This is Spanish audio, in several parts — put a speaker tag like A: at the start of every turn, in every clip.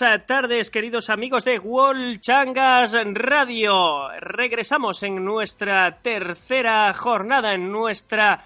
A: Buenas tardes, queridos amigos de Wall Changas Radio. Regresamos en nuestra tercera jornada, en nuestra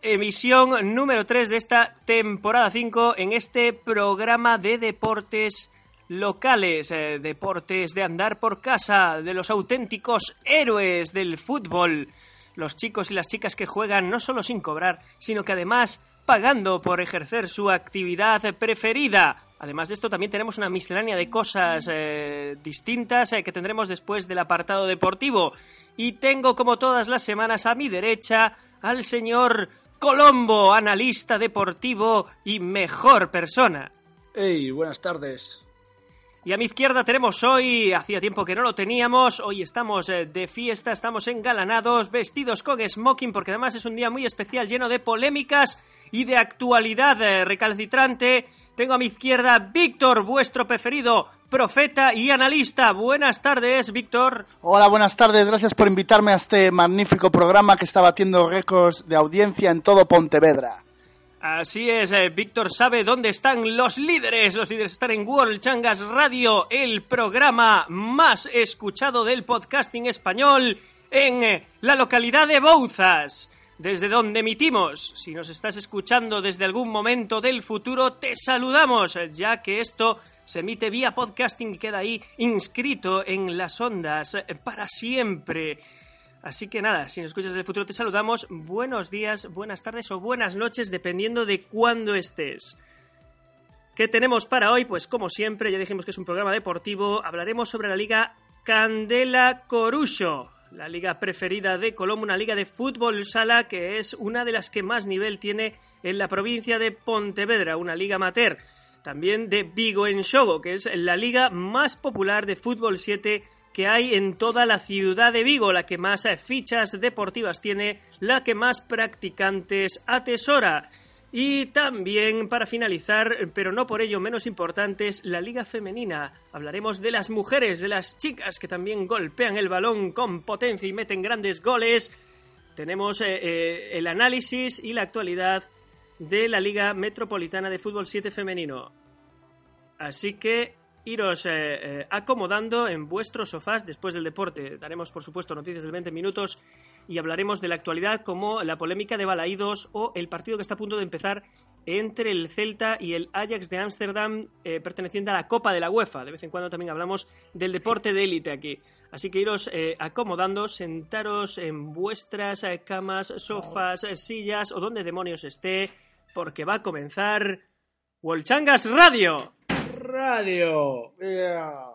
A: emisión número 3 de esta temporada 5 en este programa de deportes locales, eh, deportes de andar por casa, de los auténticos héroes del fútbol, los chicos y las chicas que juegan no solo sin cobrar, sino que además pagando por ejercer su actividad preferida. Además de esto, también tenemos una miscelánea de cosas eh, distintas eh, que tendremos después del apartado deportivo. Y tengo, como todas las semanas, a mi derecha al señor Colombo, analista deportivo y mejor persona.
B: Hey, buenas tardes.
A: Y a mi izquierda tenemos hoy, hacía tiempo que no lo teníamos, hoy estamos eh, de fiesta, estamos engalanados, vestidos con smoking, porque además es un día muy especial, lleno de polémicas y de actualidad eh, recalcitrante. Tengo a mi izquierda Víctor, vuestro preferido profeta y analista. Buenas tardes, Víctor.
C: Hola, buenas tardes. Gracias por invitarme a este magnífico programa que está batiendo récords de audiencia en todo Pontevedra.
A: Así es, eh, Víctor sabe dónde están los líderes. Los líderes están en World Changas Radio, el programa más escuchado del podcasting español en eh, la localidad de Bouzas, desde donde emitimos. Si nos estás escuchando desde algún momento del futuro, te saludamos, eh, ya que esto se emite vía podcasting y queda ahí inscrito en las ondas para siempre. Así que nada, si nos escuchas del futuro te saludamos. Buenos días, buenas tardes o buenas noches, dependiendo de cuándo estés. ¿Qué tenemos para hoy? Pues como siempre, ya dijimos que es un programa deportivo, hablaremos sobre la Liga Candela Corucho, la liga preferida de Colombo, una liga de fútbol sala que es una de las que más nivel tiene en la provincia de Pontevedra, una liga amateur. También de Vigo en Shogo, que es la liga más popular de fútbol 7 hay en toda la ciudad de Vigo, la que más fichas deportivas tiene, la que más practicantes atesora. Y también, para finalizar, pero no por ello menos importantes, la Liga Femenina. Hablaremos de las mujeres, de las chicas que también golpean el balón con potencia y meten grandes goles. Tenemos eh, eh, el análisis y la actualidad de la Liga Metropolitana de Fútbol 7 Femenino. Así que iros eh, eh, acomodando en vuestros sofás después del deporte. Daremos, por supuesto, noticias del 20 minutos y hablaremos de la actualidad como la polémica de Balaídos o el partido que está a punto de empezar entre el Celta y el Ajax de Ámsterdam eh, perteneciente a la Copa de la UEFA. De vez en cuando también hablamos del deporte de élite aquí. Así que iros eh, acomodando, sentaros en vuestras camas, sofás, sillas o donde demonios esté, porque va a comenzar Wolchangas Radio.
B: Radio. Yeah.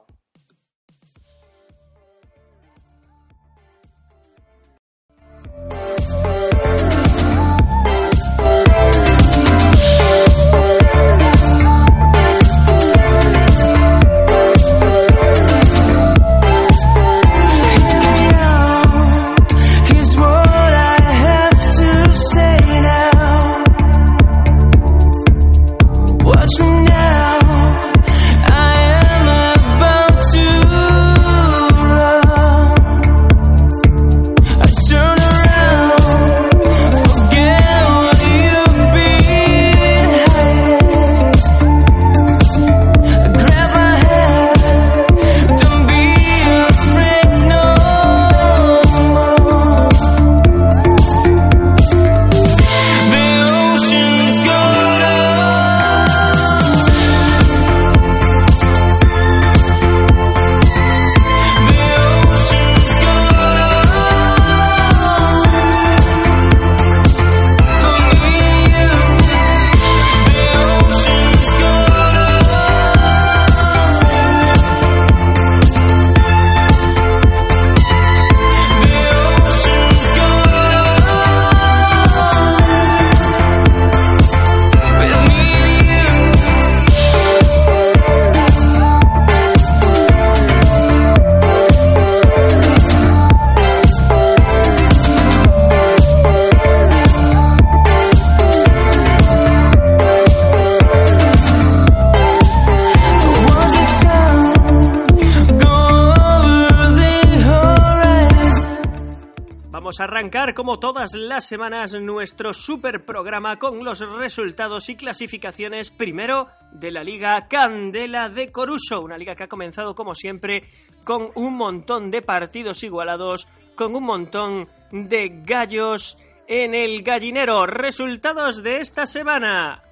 A: Arrancar como todas las semanas nuestro super programa con los resultados y clasificaciones primero de la Liga Candela de Coruso, una liga que ha comenzado como siempre con un montón de partidos igualados, con un montón de gallos en el gallinero. Resultados de esta semana.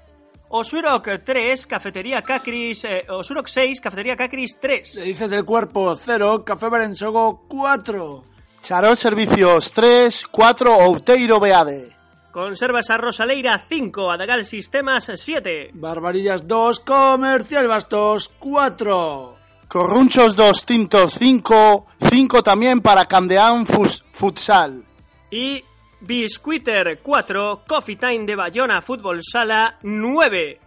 A: Osurok 3, Cafetería Cacris, eh, Osurok 6, Cafetería Cacris 3.
B: Dices del cuerpo 0, Café Berensogo 4.
C: Charol Servicios 3, 4 Outeiro Beade.
A: Conservas a Rosaleira 5, Adagal Sistemas 7.
B: Barbarillas 2, Comercial Bastos 4.
C: Corrunchos 2, Tintos 5, 5 también para Candeán Futsal.
A: Y Biscuiter 4, Coffee Time de Bayona Fútbol Sala 9.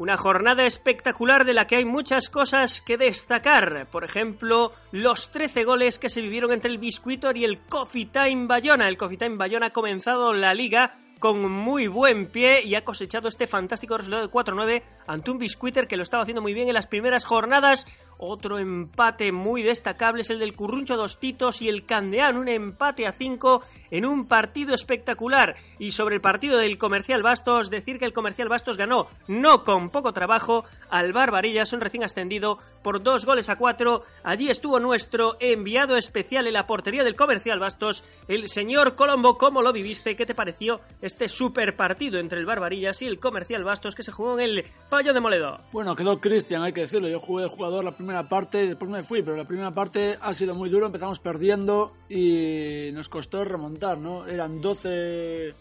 A: Una jornada espectacular de la que hay muchas cosas que destacar. Por ejemplo, los 13 goles que se vivieron entre el Biscuitor y el Coffee Time Bayona. El Coffee Time Bayona ha comenzado la liga con muy buen pie y ha cosechado este fantástico resultado de 4-9 ante un Biscuiter que lo estaba haciendo muy bien en las primeras jornadas. Otro empate muy destacable es el del Curruncho Dos Titos y el Candeán, un empate a 5 en un partido espectacular. Y sobre el partido del Comercial Bastos, decir que el Comercial Bastos ganó, no con poco trabajo, al Barbarillas, un recién ascendido, por dos goles a cuatro. Allí estuvo nuestro enviado especial en la portería del Comercial Bastos, el señor Colombo. ¿Cómo lo viviste? ¿Qué te pareció este super partido entre el Barbarillas y el Comercial Bastos que se jugó en el Payo de Moledo?
B: Bueno, quedó Cristian, hay que decirlo. Yo jugué de jugador la primera parte, después me fui, pero la primera parte ha sido muy duro. Empezamos perdiendo y nos costó remontar, ¿no? Eran 12,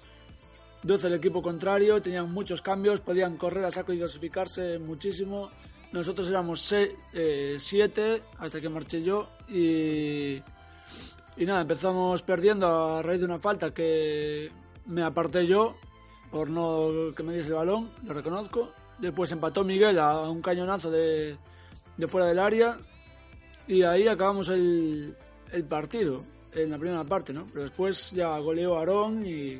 B: 12 el equipo contrario, tenían muchos cambios, podían correr a saco y dosificarse muchísimo. Nosotros éramos 7 hasta que marché yo y, y nada, empezamos perdiendo a raíz de una falta que me aparté yo por no que me diese el balón, lo reconozco. Después empató Miguel a un cañonazo de, de fuera del área y ahí acabamos el, el partido en la primera parte, ¿no? Pero después ya goleó Aarón y,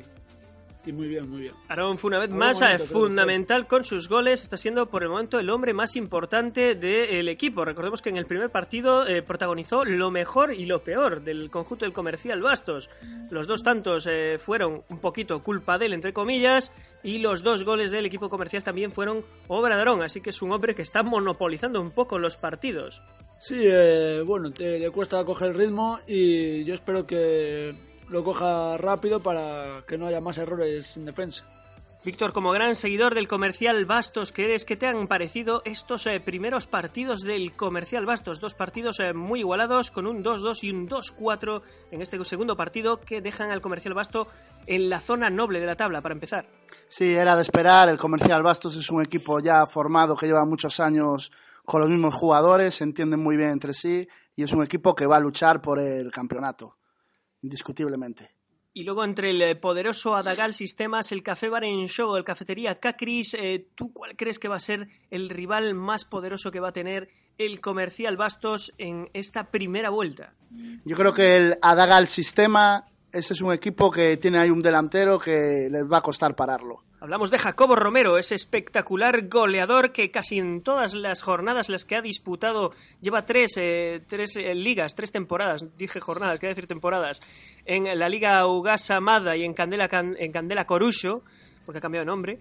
B: y muy bien, muy bien.
A: Aarón fue una vez más fundamental con sus goles. Está siendo por el momento el hombre más importante del equipo. Recordemos que en el primer partido eh, protagonizó lo mejor y lo peor del conjunto del comercial Bastos. Los dos tantos eh, fueron un poquito culpa de él, entre comillas, y los dos goles del equipo comercial también fueron obra de Aarón. Así que es un hombre que está monopolizando un poco los partidos.
B: Sí, eh, bueno, te- le cuesta coger el ritmo y yo espero que lo coja rápido para que no haya más errores en defensa.
A: Víctor, como gran seguidor del comercial Bastos que eres, ¿qué te han parecido estos eh, primeros partidos del comercial Bastos? Dos partidos eh, muy igualados, con un 2-2 y un 2-4 en este segundo partido que dejan al comercial Basto en la zona noble de la tabla, para empezar.
C: Sí, era de esperar. El Comercial Bastos es un equipo ya formado que lleva muchos años con los mismos jugadores, se entienden muy bien entre sí y es un equipo que va a luchar por el campeonato, indiscutiblemente.
A: Y luego entre el eh, poderoso Adagal Sistemas, el Café Bar en Show, el Cafetería Cacris, eh, ¿tú cuál crees que va a ser el rival más poderoso que va a tener el comercial Bastos en esta primera vuelta?
C: Yo creo que el Adagal Sistema, ese es un equipo que tiene ahí un delantero que les va a costar pararlo.
A: Hablamos de Jacobo Romero, ese espectacular goleador que casi en todas las jornadas las que ha disputado lleva tres, eh, tres eh, ligas, tres temporadas, dije jornadas, quería decir temporadas, en la Liga Ugasa Mada y en Candela, Can- en Candela Corucho, porque ha cambiado de nombre,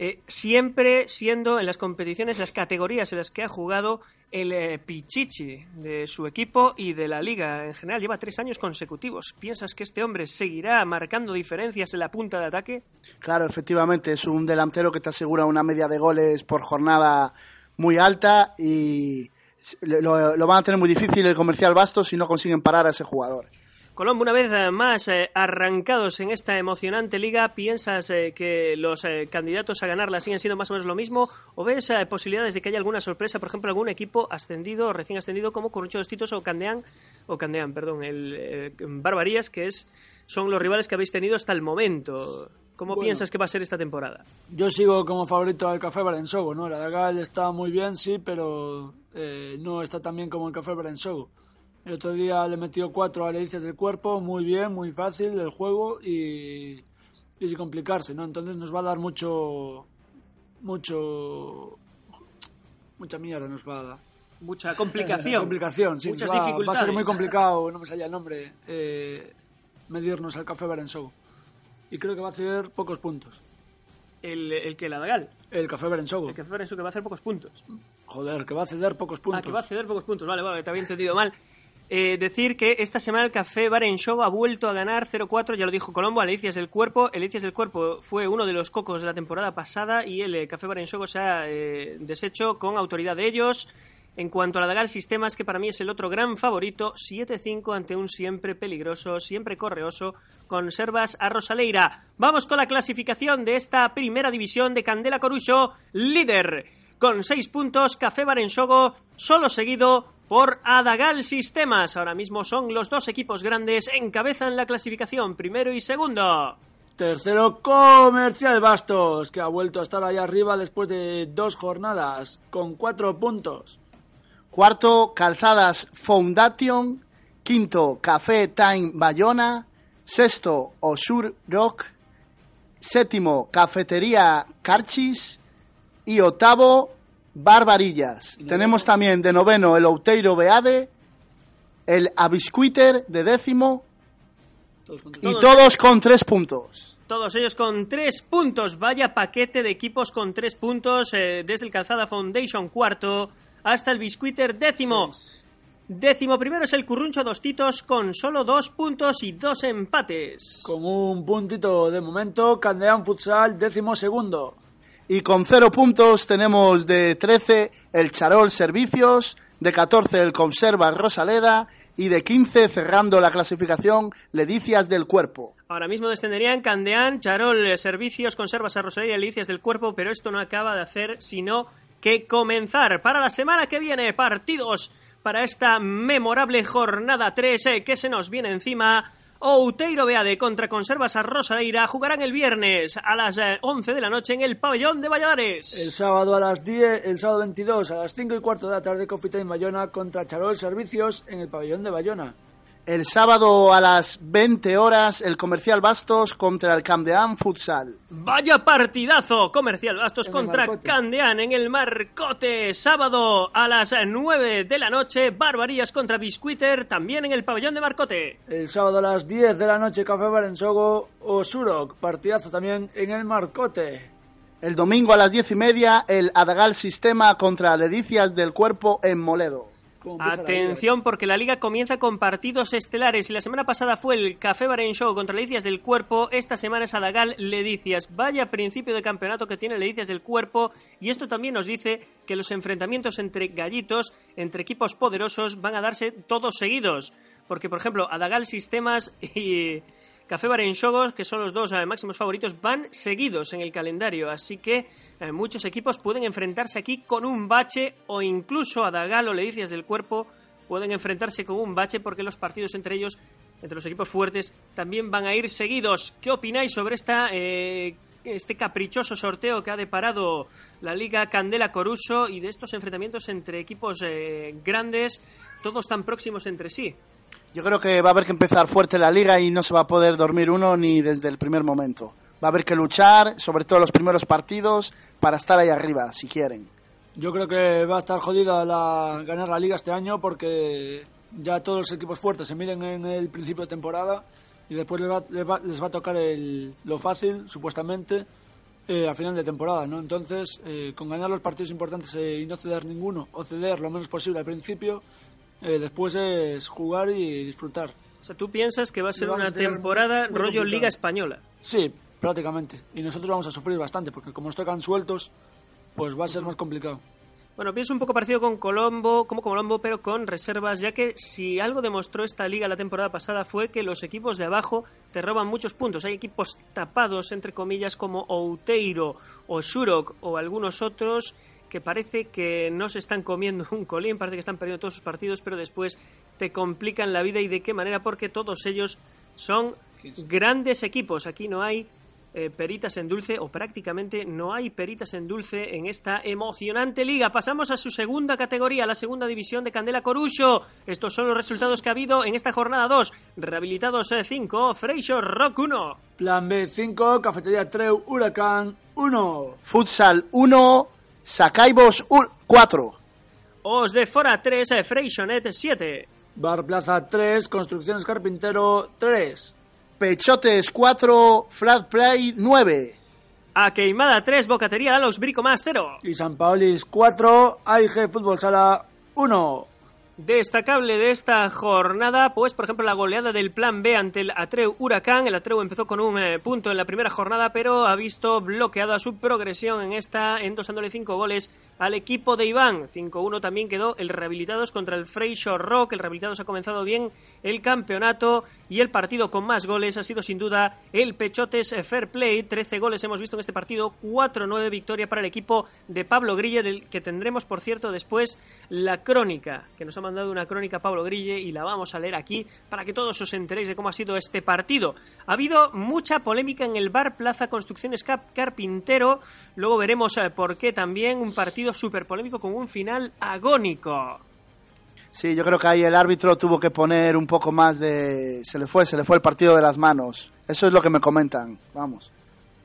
A: eh, siempre siendo en las competiciones, las categorías en las que ha jugado el eh, Pichichi de su equipo y de la liga en general. Lleva tres años consecutivos. ¿Piensas que este hombre seguirá marcando diferencias en la punta de ataque?
C: Claro, efectivamente, es un delantero que te asegura una media de goles por jornada muy alta y lo, lo van a tener muy difícil el Comercial Bastos si no consiguen parar a ese jugador.
A: Colombo, una vez eh, más eh, arrancados en esta emocionante liga, ¿piensas eh, que los eh, candidatos a ganarla siguen siendo más o menos lo mismo? ¿O ves eh, posibilidades de que haya alguna sorpresa, por ejemplo, algún equipo ascendido o recién ascendido como Corrucho dos Titos o Candeán, o Candeán, perdón, el eh, Barbarías, que es, son los rivales que habéis tenido hasta el momento? ¿Cómo
B: Bueno.
A: piensas que va a ser esta temporada?
B: Yo sigo como favorito al Café Barensogo, ¿no? La Dagal está muy bien, sí, pero no está tan bien como el Café Barensogo. El otro día le metió cuatro a Delicias del Cuerpo, muy bien, muy fácil el juego y, y sin complicarse, ¿no? Entonces nos va a dar mucho, mucho, mucha mierda nos va a dar.
A: Mucha complicación.
B: complicación, sí.
A: Muchas
B: va, va a
A: dificultades.
B: ser muy complicado, no me salía el nombre. Eh, medirnos al Café Berensou. Y creo que va a hacer pocos puntos.
A: El, el que la Dagal.
B: El Café Berensou.
A: El fue eso que va a hacer pocos puntos.
B: Joder, que va a ceder pocos puntos.
A: Ah, que va a ceder pocos puntos. Vale, vale, te había entendido mal. Eh, decir que esta semana el Café Bar ha vuelto a ganar 0-4, ya lo dijo Colombo, a Delicias del Cuerpo. Delicias del Cuerpo fue uno de los cocos de la temporada pasada y el eh, Café Bar se ha eh, deshecho con autoridad de ellos. En cuanto a la Dagal Sistemas, que para mí es el otro gran favorito, 7-5 ante un siempre peligroso, siempre correoso, Conservas a Rosaleira. Vamos con la clasificación de esta primera división de Candela Corucho, líder con 6 puntos, Café Barensogo, solo seguido por Adagal Sistemas. Ahora mismo son los dos equipos grandes, encabezan la clasificación, primero y segundo.
B: Tercero, Comercial Bastos, que ha vuelto a estar ahí arriba después de dos jornadas, con cuatro puntos.
C: Cuarto, Calzadas Foundation. Quinto, Café Time Bayona. Sexto, Osur Rock. Séptimo, Cafetería Carchis. Y octavo, Barbarillas. Tenemos también de noveno el Outeiro Beade, el Abiscuiter de décimo
B: Todos
C: y
A: Todos.
C: todos con tres puntos.
A: Todos ellos con tres puntos. Vaya paquete de equipos con tres puntos. eh, desde el Calzada Foundation cuarto hasta el Biscuiter décimo. Décimo primero es el Curruncho Dostitos con solo dos puntos y dos empates.
B: Con un puntito de momento, Candeán Futsal, décimo segundo.
C: Y con cero puntos tenemos de 13 el Charol Servicios, de 14 el Conserva Rosaleda y de 15 cerrando la clasificación Ledicias del Cuerpo.
A: Ahora mismo descenderían Candeán, Charol, eh, Servicios, Conservas a Rosalía y Delicias del Cuerpo, pero esto no acaba de hacer sino que comenzar. Para la semana que viene, partidos para esta memorable jornada 3 eh, que se nos viene encima. Outeiro Beade contra Conservas a Rosaleira jugarán el viernes a las eh, 11 de la noche en el pabellón de Valladares.
B: El sábado a las 10, el sábado 22 a las 5 y cuarto de la tarde, Coffee Time Bayona contra Charol Servicios en el pabellón de Bayona.
C: El sábado a las 20 horas el Comercial Bastos contra el Camdeán Futsal.
A: Vaya partidazo comercial Bastos
B: En el
A: contra. Candeán en el Marcote. Sábado a las 9 de la noche, Barbarías contra Biscuiter también en el pabellón de Marcote.
B: El sábado a las 10 de la noche, Café Barensogo o Surok, partidazo también en el Marcote.
C: El domingo a las 10 y media el Adagal Sistema contra Ledicias del Cuerpo en Moledo.
B: ¿Cómo empieza la
A: Atención porque la liga comienza con partidos estelares y la semana pasada fue el Café Baren Show contra Ledicias del Cuerpo, esta semana es Adagal Ledicias. Vaya principio de campeonato que tiene Ledicias del Cuerpo y esto también nos dice que los enfrentamientos entre gallitos, entre equipos poderosos van a darse todos seguidos. Porque por ejemplo, Adagal Sistemas y Café Barenshogos, que son los dos eh, máximos favoritos, van seguidos en el calendario, así que eh, muchos equipos pueden enfrentarse aquí con un bache o incluso a Dagal o Ledicias del Cuerpo pueden enfrentarse con un bache porque los partidos entre ellos, entre los equipos fuertes, también van a ir seguidos. ¿Qué opináis sobre esta, eh, este caprichoso sorteo que ha deparado la Liga Candela Coruso y de estos enfrentamientos entre equipos eh, grandes, todos tan próximos entre sí?
C: Yo creo que va a haber que empezar fuerte la liga y no se va a poder dormir uno ni desde el primer momento. Va a haber que luchar, sobre todo los primeros partidos, para estar ahí arriba, si quieren.
B: Yo creo que va a estar jodida la, ganar la liga este año porque ya todos los equipos fuertes se miden en el principio de temporada y después les va, les va, les va a tocar el, lo fácil, supuestamente, eh, al final de temporada, ¿no? Entonces, eh, con ganar los partidos importantes y no ceder ninguno, o ceder lo menos posible al principio, eh, después es jugar y disfrutar.
A: O sea, ¿tú piensas que va a ser una
B: a
A: temporada rollo
B: complicado.
A: Liga Española?
B: Sí, prácticamente. Y nosotros vamos a sufrir bastante porque como nos tocan sueltos, pues va a ser más complicado.
A: Bueno, pienso un poco parecido con Colombo, como Colombo, pero con reservas, ya que si algo demostró esta liga la temporada pasada fue que los equipos de abajo te roban muchos puntos. Hay equipos tapados, entre comillas, como Outeiro o Shurok o algunos otros que parece que no se están comiendo un colín, parece que están perdiendo todos sus partidos, pero después te complican la vida y de qué manera, porque todos ellos son grandes equipos. Aquí no hay eh, peritas en dulce o prácticamente no hay peritas en dulce en esta emocionante liga. Pasamos a su segunda categoría, la segunda división de Candela Corucho. Estos son los resultados que ha habido en esta jornada 2. Rehabilitados 5, Freixo Rock 1.
B: Plan B5, Cafetería Treu, Huracán 1.
C: Futsal 1, Sacaibos 4.
A: Os de Fora 3, Freixonet 7.
B: Bar Plaza 3, Construcciones Carpintero 3.
C: Pechotes 4, Flat Play 9.
A: A Queimada 3, Bocatería Lalos Brico más 0.
B: Y San Paolis 4, AIG Fútbol Sala 1.
A: Destacable de esta jornada, pues por ejemplo la goleada del Plan B ante el Atreu Huracán. El Atreu empezó con un eh, punto en la primera jornada, pero ha visto bloqueada su progresión en esta, endosándole cinco goles al equipo de Iván. 5-1 también quedó el Rehabilitados contra el Freixo Rock. El Rehabilitados ha comenzado bien el campeonato y el partido con más goles ha sido sin duda el Pechotes Fair Play. 13 goles hemos visto en este partido, 4-9 victoria para el equipo de Pablo Grille, del que tendremos, por cierto, después la crónica, que nos ha mandado una crónica Pablo Grille y la vamos a leer aquí para que todos os enteréis de cómo ha sido este partido. Ha habido mucha polémica en el bar Plaza Construcciones Carpintero, luego veremos eh, por qué también un partido súper polémico con un final agónico.
C: Sí, yo creo que ahí el árbitro tuvo que poner un poco más de... Se le fue, se le fue el partido de las manos. Eso es lo que me comentan, vamos.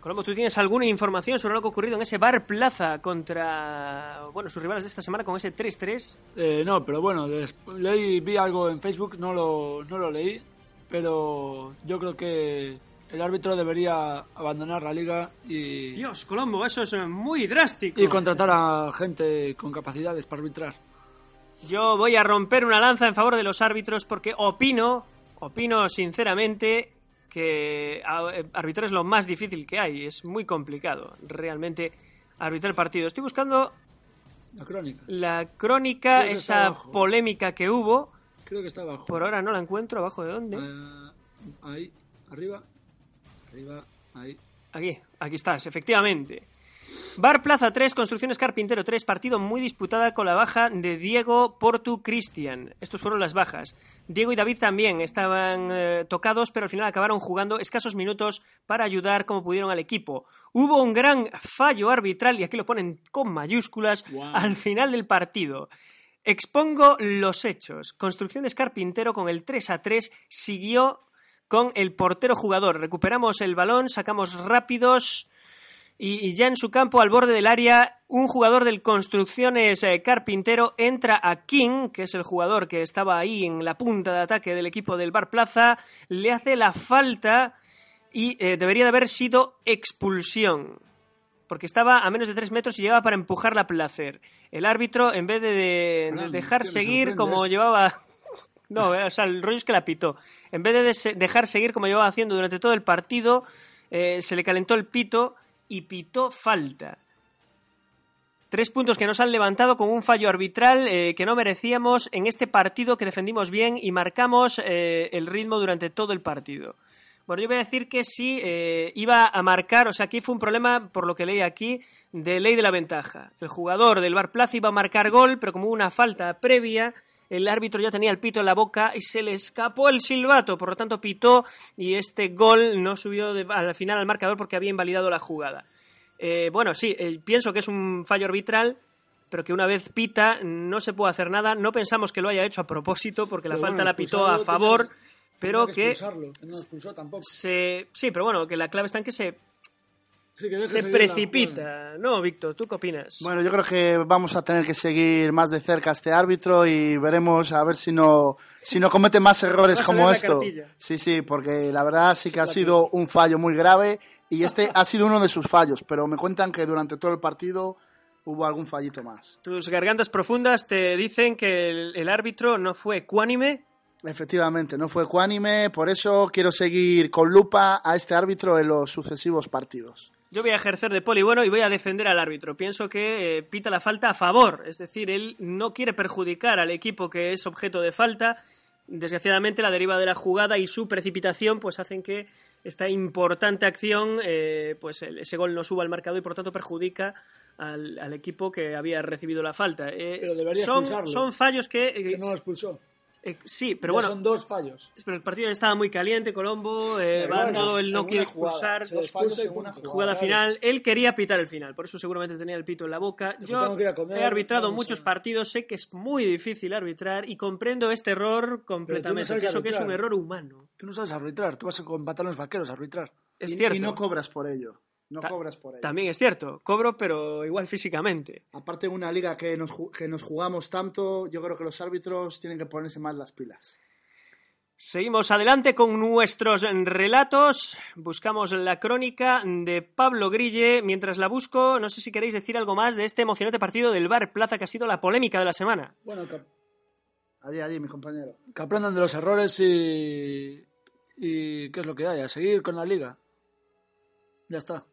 A: Colombo, ¿tú tienes alguna información sobre lo que ha ocurrido en ese bar Plaza contra bueno, sus rivales de esta semana con ese 3-3?
B: Eh, no, pero bueno, leí, vi algo en Facebook, no lo, no lo leí, pero yo creo que el árbitro debería abandonar la liga y,
A: Dios, Colombo, eso es eh, muy drástico.
B: y contratar a gente con capacidades para arbitrar.
A: Yo voy a romper una lanza en favor de los árbitros porque opino, opino sinceramente que eh, arbitrar es lo más difícil que hay. Es muy complicado realmente arbitrar partido. Estoy buscando
B: La crónica.
A: la crónica, esa polémica que hubo.
B: Creo que está abajo.
A: Por ahora no la encuentro. ¿Abajo de dónde?
B: Eh, ahí, arriba, arriba, ahí.
A: Aquí, aquí estás, efectivamente. Bar Plaza 3, Construcciones Carpintero 3, partido muy disputada con la baja de Diego Portu Cristian. Estos fueron las bajas. Diego y David también estaban eh, tocados, pero al final acabaron jugando escasos minutos para ayudar como pudieron al equipo. Hubo un gran fallo arbitral, y aquí lo ponen con mayúsculas, al final del partido. Expongo los hechos. Construcciones Carpintero con el 3 a 3 siguió con el portero jugador. Recuperamos el balón, sacamos rápidos y, ya en su campo, al borde del área, un jugador del Construcciones eh, Carpintero entra a King, que es el jugador que estaba ahí en la punta de ataque del equipo del Bar Plaza, le hace la falta y eh, debería de haber sido expulsión. Porque estaba a menos de tres metros y llevaba para empujarla a placer. El árbitro, en vez de, de- de
B: Fran,
A: dejar seguir
B: sorprende
A: como llevaba no, o sea, el rollo es que la pitó. En vez de dejar seguir como llevaba haciendo durante todo el partido, eh, se le calentó el pito y pitó falta. Tres puntos que nos han levantado con un fallo arbitral eh, que no merecíamos en este partido que defendimos bien y marcamos eh, el ritmo durante todo el partido. Bueno, yo voy a decir que sí iba a marcar, o sea, aquí fue un problema, por lo que leí aquí, de ley de la ventaja. El jugador del Bar Plaza iba a marcar gol, pero como hubo una falta previa, el árbitro ya tenía el pito en la boca y se le escapó el silbato, por lo tanto pitó y este gol no subió de- al final al marcador porque había invalidado la jugada. Eh, bueno, sí, eh, pienso que es un fallo arbitral, pero que una vez pita no se puede hacer nada. No pensamos que lo haya hecho a propósito porque la falta la pitó a favor, pero que
B: expulsarlo, que no tampoco.
A: se... Sí, pero bueno, que la clave está en que se,
B: Sí, que deje
A: se precipita. No, Víctor, ¿tú qué opinas?
C: Bueno, yo creo que vamos a tener que seguir más de cerca a este árbitro y veremos a ver si no, si no comete más errores como esto. Sí, sí, porque la verdad sí que ha sido un fallo muy grave y este ha sido uno de sus fallos, pero me cuentan que durante todo el partido hubo algún fallito más.
A: Tus gargantas profundas te dicen que el, el árbitro no fue ecuánime.
C: Efectivamente, no fue ecuánime, por eso quiero seguir con lupa a este árbitro en los sucesivos partidos.
A: Yo voy a ejercer de poli bueno y voy a defender al árbitro. Pienso que eh, pita la falta a favor, es decir, él no quiere perjudicar al equipo que es objeto de falta. Desgraciadamente, la deriva de la jugada y su precipitación pues hacen que esta importante acción, eh, pues ese gol no suba al marcador y por tanto perjudica al, al equipo que había recibido la falta. Eh,
B: Pero debería
A: son, son fallos que, eh,
B: Que no lo expulsó.
A: Eh, sí, pero
B: Ya
A: bueno,
B: Son dos fallos.
A: pero el partido ya estaba muy caliente, Colombo, eh,
C: es
A: él no quiere expulsar.
C: se expulsa en una
B: Jugada
A: jugada final. Él quería pitar el final, por eso seguramente tenía el pito en la boca.
B: Yo que comer,
A: he arbitrado
B: vamos
A: muchos partidos, sé que es muy difícil arbitrar y comprendo este error completamente. Pienso que es un error humano.
B: Tú no sabes arbitrar, tú vas con pantalones vaqueros a arbitrar.
A: Es
C: y,
A: cierto.
C: y no cobras por ello. No
A: Ta-
C: cobras por ello.
A: También es cierto, cobro, pero igual físicamente.
C: Aparte de una liga que nos, que nos jugamos tanto, yo creo que los árbitros tienen que ponerse más las pilas.
A: Seguimos adelante con nuestros relatos. Buscamos la crónica de Pablo Grille. Mientras la busco, no sé si queréis decir algo más de este emocionante partido del Bar Plaza que ha sido la polémica de la semana.
B: Bueno, que,
C: Allí, allí, mi compañero.
B: que aprendan de los errores y. y ¿Qué es lo que hay? A seguir con la liga. Ya está.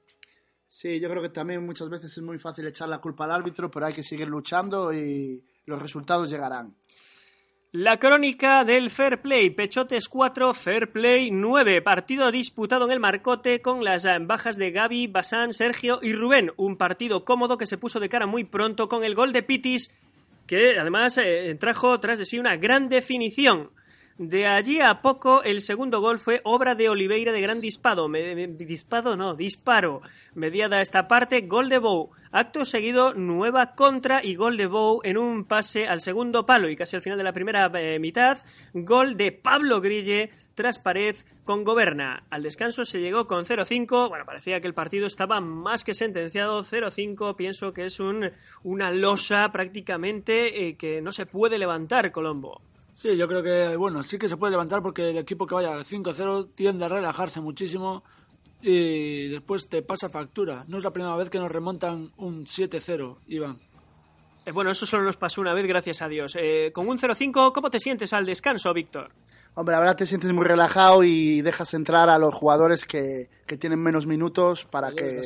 C: Sí, yo creo que también muchas veces es muy fácil echar la culpa al árbitro, pero hay que seguir luchando y los resultados llegarán.
A: La crónica del Fair Play, Pechotes 4, Fair Play 9, partido disputado en el Marcote con las eh, bajas de Gaby, Basán, Sergio y Rubén, un partido cómodo que se puso de cara muy pronto con el gol de Pitis, que además eh, trajo tras de sí una gran definición. De allí a poco, el segundo gol fue obra de Oliveira de gran disparo. Me- disparo, no, disparo. Mediada esta parte, gol de Bow. Acto seguido, nueva contra y gol de Bow en un pase al segundo palo. Y casi al final de la primera eh, mitad, gol de Pablo Grille tras pared con Goberna. Al descanso se llegó con 0-5. Bueno, parecía que el partido estaba más que sentenciado. 0-5, pienso que es un, una losa prácticamente eh, que no se puede levantar, Colombo.
B: Sí, yo creo que, bueno, sí que se puede levantar porque el equipo que vaya al 5-0 tiende a relajarse muchísimo y después te pasa factura. No es la primera vez que nos remontan un 7-0, Iván.
A: Eh, bueno, eso solo nos pasó una vez, gracias a Dios. Eh, con un 0-5, ¿cómo te sientes al descanso, Víctor?
C: Hombre, la verdad te sientes muy relajado y dejas entrar a los jugadores que, que tienen menos minutos para que,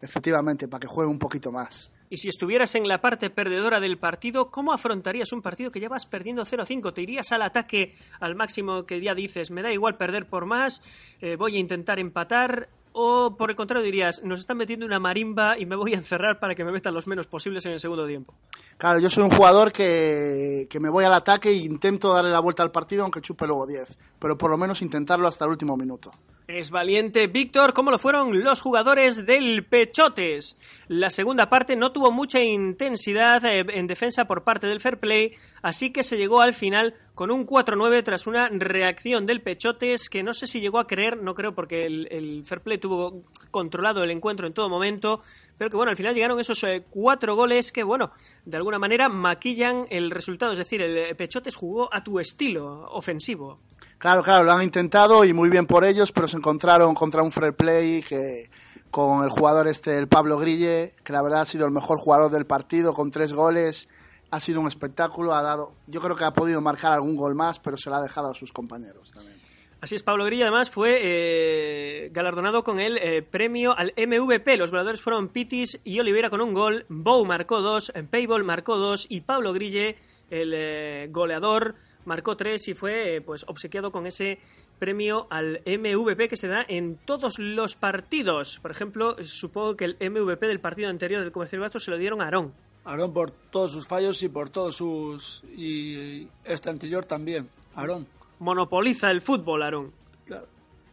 C: efectivamente, para que jueguen un poquito más.
A: Y si estuvieras en la parte perdedora del partido, ¿cómo afrontarías un partido que ya vas perdiendo 0-5? ¿Te irías al ataque al máximo que ya dices, me da igual perder por más, eh, voy a intentar empatar? ¿O por el contrario dirías, nos están metiendo una marimba y me voy a encerrar para que me metan los menos posibles en el segundo tiempo?
C: Claro, yo soy un jugador que, que me voy al ataque e intento darle la vuelta al partido aunque chupe luego 10, pero por lo menos intentarlo hasta el último minuto.
A: Es valiente Víctor, ¿cómo lo fueron los jugadores del Pechotes? La segunda parte no tuvo mucha intensidad eh, en defensa por parte del Fair Play, así que se llegó al final con un 4-9 tras una reacción del Pechotes que no sé si llegó a creer, no creo porque el, Fair Play tuvo controlado el encuentro en todo momento, pero que bueno, al final llegaron esos eh, cuatro goles que bueno, de alguna manera maquillan el resultado, es decir, el eh, Pechotes jugó a tu estilo ofensivo.
C: Claro, claro, lo han intentado y muy bien por ellos, pero se encontraron contra un fair play que con el jugador este, el Pablo Grille, que la verdad ha sido el mejor jugador del partido con tres goles, ha sido un espectáculo, ha dado, yo creo que ha podido marcar algún gol más, pero se lo ha dejado a sus compañeros también.
A: Así es, Pablo Grilla además fue eh, galardonado con el eh, premio al MVP. Los goleadores fueron Pitis y Oliveira con un gol, Bow marcó dos, Payball marcó dos y Pablo Grille, el eh, goleador, marcó tres y fue eh, pues obsequiado con ese premio al MVP que se da en todos los partidos. Por ejemplo, supongo que el MVP del partido anterior del Comercial Bastos se lo dieron a Aarón.
B: Aarón por todos sus fallos y por todos sus... y este anterior también. Aarón.
A: Monopoliza el fútbol, Aarón.
B: Claro.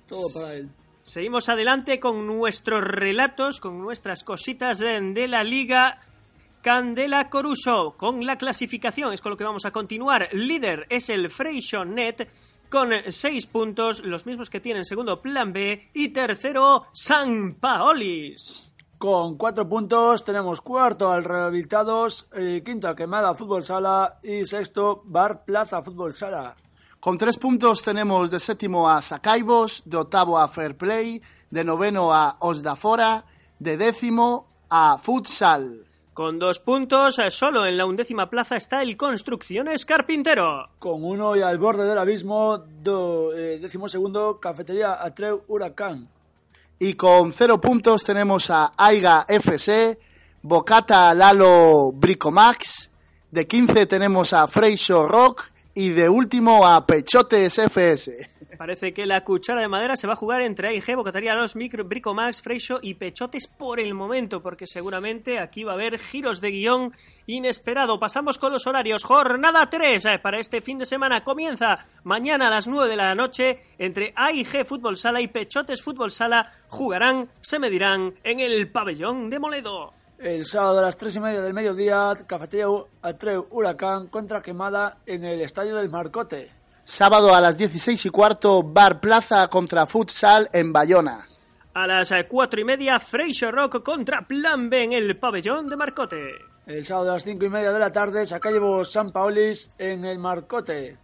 B: Todo para él.
A: Seguimos adelante con nuestros relatos, con nuestras cositas de, la liga. Candela Coruso, con la clasificación, es con lo que vamos a continuar. Líder es el Net con seis puntos, los mismos que tiene en segundo Plan B. Y tercero, San Paolis.
B: Con cuatro puntos tenemos cuarto al Rehabilitados, eh, quinto a Quemada Fútbol Sala y sexto Bar Plaza Fútbol Sala.
C: Con tres puntos tenemos de séptimo a Sacaibos, de octavo a Fair Play, de noveno a Osdafora, de décimo a Futsal.
A: Con dos puntos, eh, solo en la undécima plaza está el Construcciones Carpintero.
B: Con uno y al borde del abismo, do, eh, décimo segundo Cafetería Atreu Huracán.
C: Y con cero puntos tenemos a Aiga FC, Bocata Lalo Bricomax, de 15 tenemos a Freixo Rock y de último a Pechotes FS.
A: Parece que la cuchara de madera se va a jugar entre AIG, Bocataría, Los Micro, Bricomax, Freixo y Pechotes por el momento, porque seguramente aquí va a haber giros de guion inesperado. Pasamos con los horarios. Jornada 3 eh, para este fin de semana comienza mañana a las 9 de la noche entre AIG Fútbol Sala y Pechotes Fútbol Sala. Jugarán, se medirán en el pabellón de Moledo.
B: El sábado a las tres y media del mediodía, Cafetería Atreu Huracán contra Quemada en el Estadio del Marcote.
C: Sábado a las 16 y cuarto, Bar Plaza contra Futsal en Bayona.
A: A las eh, cuatro y media, Freixo Rock contra Plan B en el pabellón de Marcote.
B: El sábado a las cinco y media de la tarde, Sacallevo San Paolis en el Marcote.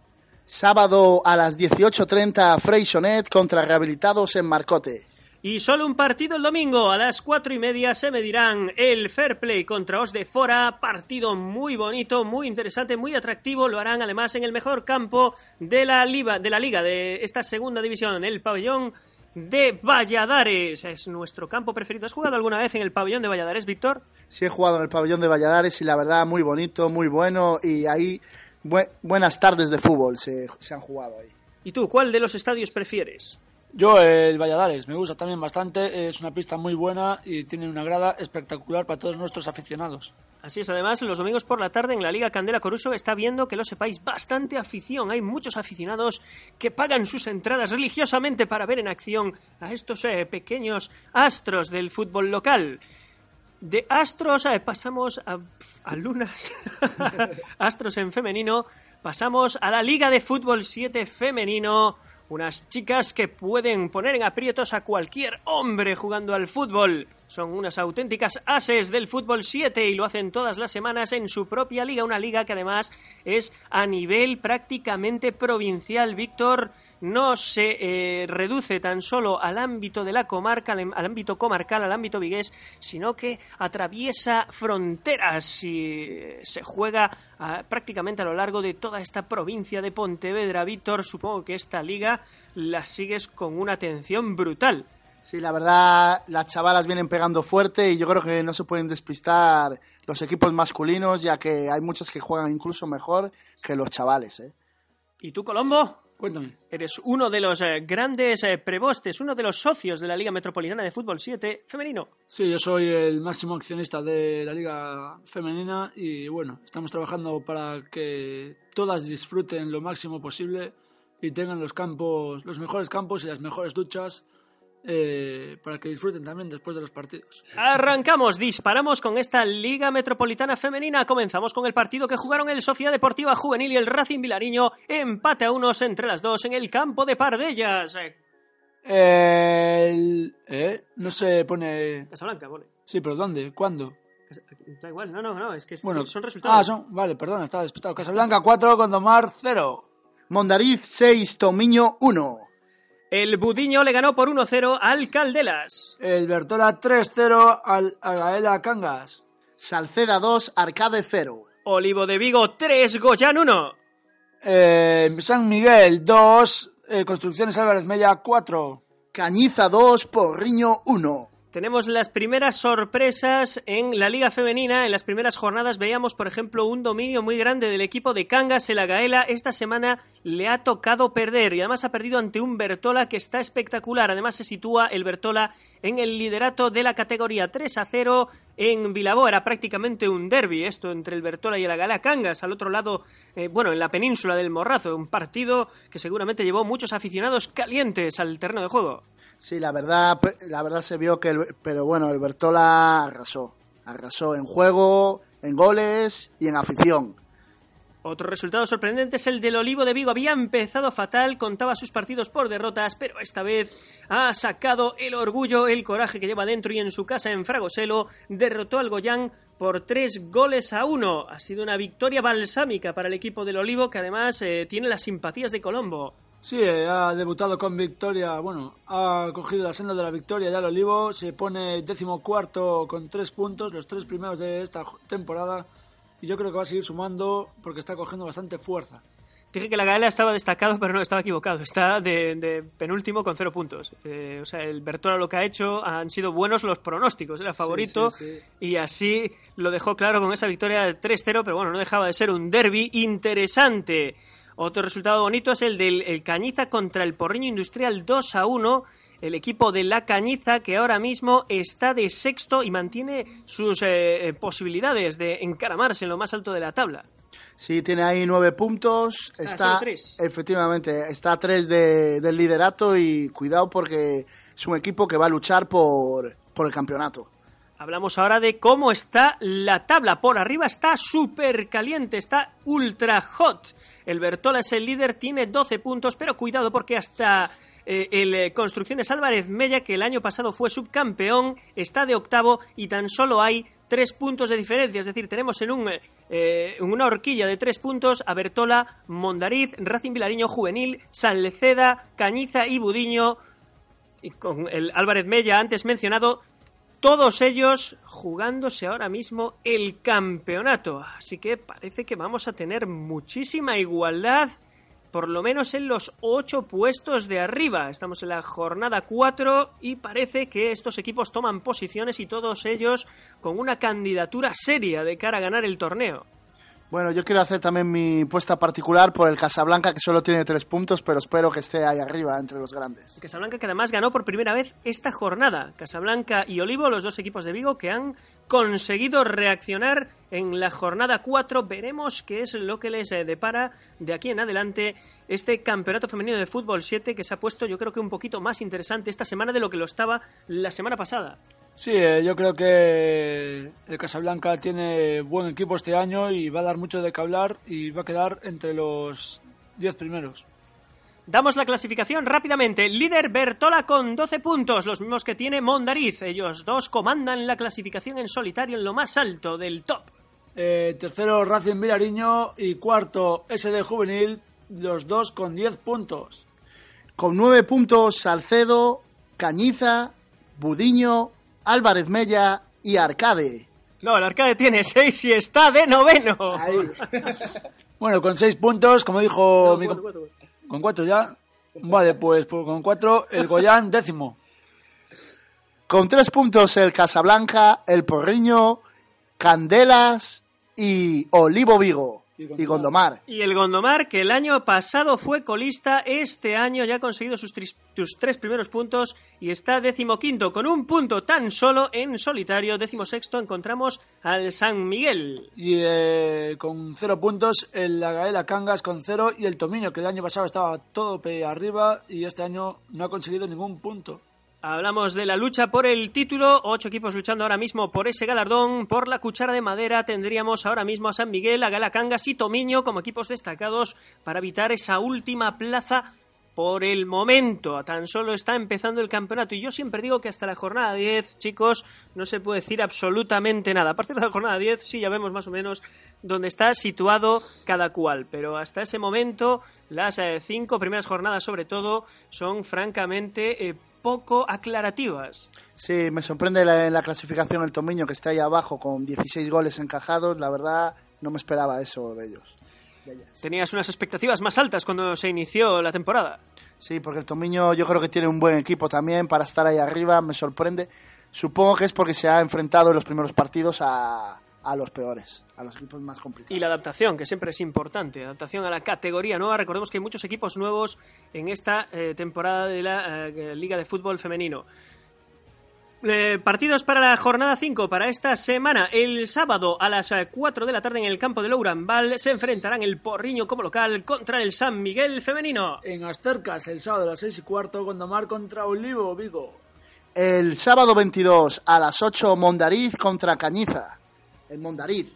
C: Sábado a las 18.30 Freixonet contra Rehabilitados en Marcote.
A: Y solo un partido el domingo, a las cuatro y media se medirán el Fair Play contra Os de Fora, partido muy bonito, muy interesante, muy atractivo, lo harán además en el mejor campo de la liga de, la liga, de esta segunda división, el pabellón de Valladares. Es nuestro campo preferido. ¿Has jugado alguna vez en el pabellón de Valladares, Víctor?
C: Sí, he jugado en el pabellón de Valladares y la verdad muy bonito, muy bueno y ahí bu- buenas tardes de fútbol se, se han jugado ahí.
A: ¿Y tú, cuál de los estadios prefieres?
B: Yo, el Valladares, me gusta también bastante. Es una pista muy buena y tiene una grada espectacular para todos nuestros aficionados.
A: Así es, además, los domingos por la tarde en la Liga Candela Coruso está viendo, que lo sepáis, bastante afición. Hay muchos aficionados que pagan sus entradas religiosamente para ver en acción a estos eh, pequeños astros del fútbol local. De astros eh, pasamos a, a lunas, astros en femenino, pasamos a la Liga de Fútbol 7 femenino. Unas chicas que pueden poner en aprietos a cualquier hombre jugando al fútbol. Son unas auténticas ases del fútbol 7 y lo hacen todas las semanas en su propia liga, una liga que además es a nivel prácticamente provincial. Víctor no se eh, reduce tan solo al ámbito de la comarca, al, al ámbito comarcal, al ámbito vigués, sino que atraviesa fronteras y eh, se juega ah, prácticamente a lo largo de toda esta provincia de Pontevedra. Víctor, supongo que esta liga la sigues con una atención brutal.
C: Sí, la verdad, las chavalas vienen pegando fuerte y yo creo que no se pueden despistar los equipos masculinos, ya que hay muchas que juegan incluso mejor que los chavales. ¿eh?
A: ¿Y tú, Colombo?
B: Cuéntame.
A: Eres uno de los eh, grandes eh, prebostes, uno de los socios de la Liga Metropolitana de Fútbol 7 femenino.
B: Sí, yo soy el máximo accionista de la Liga Femenina y bueno, estamos trabajando para que todas disfruten lo máximo posible y tengan los campos, los mejores campos y las mejores duchas eh, para que disfruten también después de los partidos.
A: Arrancamos, disparamos con esta Liga Metropolitana Femenina. Comenzamos con el partido que jugaron el Sociedad Deportiva Juvenil y el Racing Vilariño. Empate a unos entre las dos en el campo de Pardellas. Eh,
B: El, ¿eh? No se pone...
A: Casablanca, pone.
B: Sí, pero ¿dónde? ¿Cuándo?
A: Da igual, no, no, no, es que
B: Bueno,
A: son resultados.
B: Ah, son, vale, perdón, estaba despistado. Casablanca 4, Condomar 0.
C: Mondariz 6, Tomiño 1.
A: El Budiño le ganó por 1-0 al Caldelas.
B: El Bertola 3-0 al Agaela Cangas.
C: Salceda 2, Arcade 0.
A: Olivo de Vigo 3, Goyan 1.
B: Eh, San Miguel 2, eh, Construcciones Álvarez Mella 4.
C: Cañiza 2, Porriño 1.
A: Tenemos las primeras sorpresas en la Liga Femenina. En las primeras jornadas veíamos, por ejemplo, un dominio muy grande del equipo de Cangas. El Agaela esta semana le ha tocado perder y además ha perdido ante un Bertola que está espectacular. Además se sitúa el Bertola en el liderato de la categoría 3 a 0 en Bilbao. Era prácticamente un derby esto entre el Bertola y el Agaela Cangas. Al otro lado, eh, bueno, en la península del Morrazo. Un partido que seguramente llevó muchos aficionados calientes al terreno de juego.
C: Sí, la verdad, la verdad se vio que, el, pero bueno, el Bertola arrasó. Arrasó en juego, en goles y en afición.
A: Otro resultado sorprendente es el del Olivo de Vigo. Había empezado fatal, contaba sus partidos por derrotas, pero esta vez ha sacado el orgullo, el coraje que lleva dentro y en su casa en Fragoselo derrotó al Goyán por tres goles a uno. Ha sido una victoria balsámica para el equipo del Olivo, que además eh, tiene las simpatías de Colombo.
B: Sí, eh, ha debutado con victoria, bueno, ha cogido la senda de la victoria ya el Olivo, se pone décimo cuarto con tres puntos, los tres primeros de esta temporada, y yo creo que va a seguir sumando porque está cogiendo bastante fuerza.
A: Dije que la Gaela estaba destacado, pero no estaba equivocado. Está de, de penúltimo con cero puntos. Eh, o sea, el Bertola lo que ha hecho han sido buenos los pronósticos. Era favorito
B: sí, sí.
A: y así lo dejó claro con esa victoria de 3-0, pero bueno, no dejaba de ser un derby interesante. Otro resultado bonito es el del el Cañiza contra el Porriño Industrial 2 a 1. El equipo de la Cañiza que ahora mismo está de sexto y mantiene sus eh, eh, posibilidades de encaramarse en lo más alto de la tabla.
C: Sí, tiene ahí nueve puntos. Está,
A: solo tres.
C: efectivamente, está a tres de- del liderato y cuidado porque es un equipo que va a luchar por, por el campeonato.
A: Hablamos ahora de cómo está la tabla. Por arriba está súper caliente, está ultra hot. El Bertola es el líder, tiene 12 puntos, pero cuidado porque hasta eh, el eh, Construcciones Álvarez Mella, que el año pasado fue subcampeón, está de octavo y tan solo hay tres puntos de diferencia, es decir, tenemos en, un, eh, una horquilla de tres puntos a Bertola, Mondariz, Racing Vilariño Juvenil, Salceda, Cañiza y Budiño, y con el Álvarez Mella antes mencionado, todos ellos jugándose ahora mismo el campeonato. Así que parece que vamos a tener muchísima igualdad, por lo menos en los ocho puestos de arriba. Estamos en la jornada 4 y parece que estos equipos toman posiciones y todos ellos con una candidatura seria de cara a ganar el torneo.
C: Bueno, yo quiero hacer también mi puesta particular por el Casablanca, que solo tiene tres puntos, pero espero que esté ahí arriba entre los grandes.
A: Casablanca que además ganó por primera vez esta jornada. Casablanca y Olivo, los dos equipos de Vigo que han conseguido reaccionar en la jornada 4. Veremos qué es lo que les eh, depara de aquí en adelante este campeonato femenino de fútbol 7 que se ha puesto yo creo que un poquito más interesante esta semana de lo que lo estaba la semana pasada.
B: Sí, eh, yo creo que el Casablanca tiene buen equipo este año y va a dar mucho de qué hablar y va a quedar entre los 10 primeros.
A: Damos la clasificación rápidamente. Líder Bertola con 12 puntos, los mismos que tiene Mondariz. Ellos dos comandan la clasificación en solitario en lo más alto del top.
B: Eh, tercero Racing Vilariño y cuarto SD Juvenil, los dos con 10 puntos.
C: Con nueve puntos, Salcedo, Cañiza, Budiño, Álvarez Mella y Arcade.
A: No, el Arcade tiene 6 y está de noveno.
C: Ahí.
B: Bueno, con 6 puntos, como dijo mi
A: Cuatro,
B: com-
A: cuatro, cuatro.
B: ¿Con cuatro ya? Vale, pues, pues con cuatro el Goyán décimo.
C: Con tres puntos el Casablanca, el Porriño, Candelas y Olivo Vigo. Y Gondomar.
A: Y el Gondomar, que el año pasado fue colista, este año ya ha conseguido sus, tris- sus tres primeros puntos y está decimoquinto, con un punto tan solo en solitario. Decimosexto encontramos al San Miguel.
B: Y eh, con cero puntos el Gaela Cangas con cero y el Tomiño, que el año pasado estaba todo pe arriba y este año no ha conseguido ningún punto.
A: Hablamos de la lucha por el título, ocho equipos luchando ahora mismo por ese galardón, por la cuchara de madera tendríamos ahora mismo a San Miguel, a Galacangas y Tomiño como equipos destacados para evitar esa última plaza por el momento. Tan solo está empezando el campeonato y yo siempre digo que hasta la jornada 10, chicos, no se puede decir absolutamente nada. A partir de la jornada 10 sí ya vemos más o menos dónde está situado cada cual, pero hasta ese momento las eh, cinco primeras jornadas sobre todo son francamente eh, poco aclarativas.
C: Sí, me sorprende la, la clasificación el Tomiño que está ahí abajo con 16 goles encajados. La verdad, no me esperaba eso de ellos.
A: Tenías unas expectativas más altas cuando se inició la temporada.
C: Sí, porque el Tomiño yo creo que tiene un buen equipo también para estar ahí arriba. Me sorprende. Supongo que es porque se ha enfrentado en los primeros partidos a, a los peores, a los equipos más complicados.
A: Y la adaptación, que siempre es importante, adaptación a la categoría nueva. Recordemos que hay muchos equipos nuevos en esta eh, temporada de la eh, Liga de Fútbol Femenino. Eh, partidos para la jornada 5 para esta semana. El sábado a las eh, 4 de la tarde en el campo de Lourambal se enfrentarán el Porriño como local contra el San Miguel femenino.
B: En Astercas, el sábado a las seis y cuarto, Gondomar contra Olivo Vigo.
C: El sábado 22 a las 8 Mondariz contra Cañiza. El Mondariz.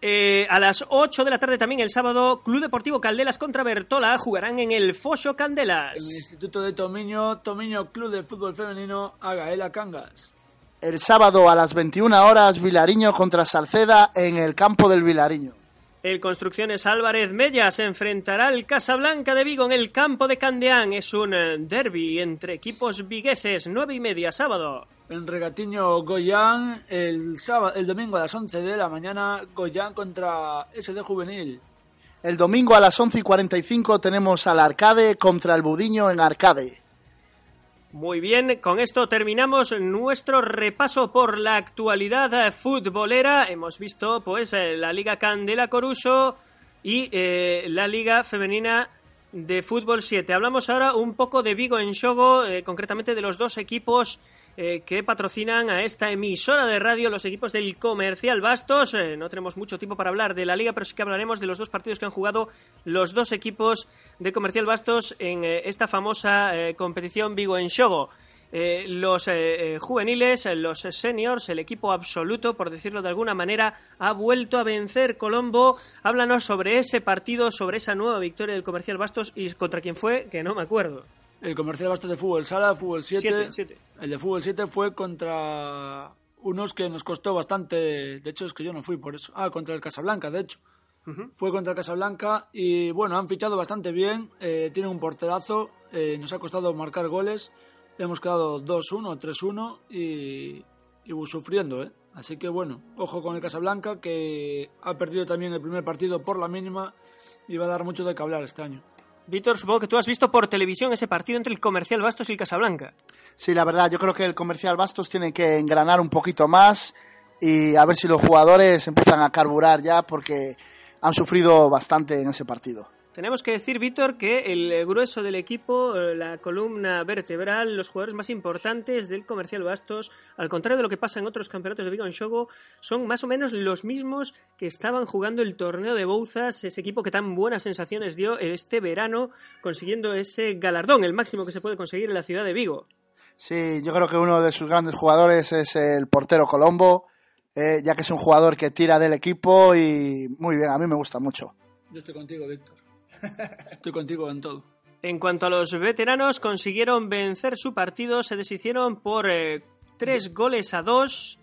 A: Eh, a las 8 de la tarde también el sábado, Club Deportivo Caldelas contra Bertola jugarán en el Foso
B: En el
A: Candelas.
B: Instituto de Tomiño, Tomiño Club de Fútbol Femenino, a Gaela Cangas.
C: El sábado a las 21 horas Vilariño contra Salceda en el campo del Vilariño.
A: El Construcciones Álvarez Mella se enfrentará al Casablanca de Vigo en el campo de Candeán. Es un eh, derby entre equipos vigueses, nueve y media sábado.
B: En Regatiño, Goyán, el, sábado, el domingo a las 11 de la mañana, Goyán contra SD Juvenil.
C: El domingo a las 11 y 45 tenemos al Arcade contra el Budiño en Arcade.
A: Muy bien, con esto terminamos nuestro repaso por la actualidad futbolera. Hemos visto pues eh, la Liga Candela Coruso y eh, la Liga Femenina de Fútbol 7. Hablamos ahora un poco de Vigo en Shogo, eh, concretamente de los dos equipos eh, que patrocinan a esta emisora de radio, los equipos del Comercial Bastos. Eh, no tenemos mucho tiempo para hablar de la liga, pero sí que hablaremos de los dos partidos que han jugado los dos equipos de Comercial Bastos en eh, esta famosa competición Vigo en Shogo. Los juveniles, los seniors, el equipo absoluto, por decirlo de alguna manera, ha vuelto a vencer Colombo. Háblanos sobre ese partido, sobre esa nueva victoria del Comercial Bastos y contra quién fue, que no me acuerdo.
B: El comercial bastos de fútbol sala, fútbol 7.
A: Siete, siete.
B: El de fútbol 7 fue contra unos que nos costó bastante. De hecho, es que yo no fui por eso. Ah, contra el Casablanca, de hecho. Fue contra el Casablanca y bueno, han fichado bastante bien. eh, tienen un porterazo. eh, nos ha costado marcar goles. Hemos quedado 2-1, 3-1 y, y sufriendo, ¿eh? Así que bueno, ojo con el Casablanca que ha perdido también el primer partido por la mínima y va a dar mucho de que hablar este año.
A: Víctor, supongo que tú has visto por televisión ese partido entre el Comercial Bastos y el Casablanca.
C: Sí, la verdad, yo creo que el comercial Bastos tiene que engranar un poquito más y a ver si los jugadores empiezan a carburar ya porque han sufrido bastante en ese partido.
A: Tenemos que decir, Víctor, que el grueso del equipo, eh, la columna vertebral, los jugadores más importantes del Comercial Bastos, al contrario de lo que pasa en otros campeonatos de Vigo en Shogo, son más o menos los mismos que estaban jugando el torneo de Bouzas, ese equipo que tan buenas sensaciones dio este verano, consiguiendo ese galardón, el máximo que se puede conseguir en la ciudad de Vigo.
C: Sí, yo creo que uno de sus grandes jugadores es el portero Colombo, eh, ya que es un jugador que tira del equipo y muy bien, a mí me gusta mucho.
B: Yo estoy contigo, Víctor. Estoy contigo en todo.
A: En cuanto a los veteranos, consiguieron vencer su partido, se deshicieron por eh, tres goles a dos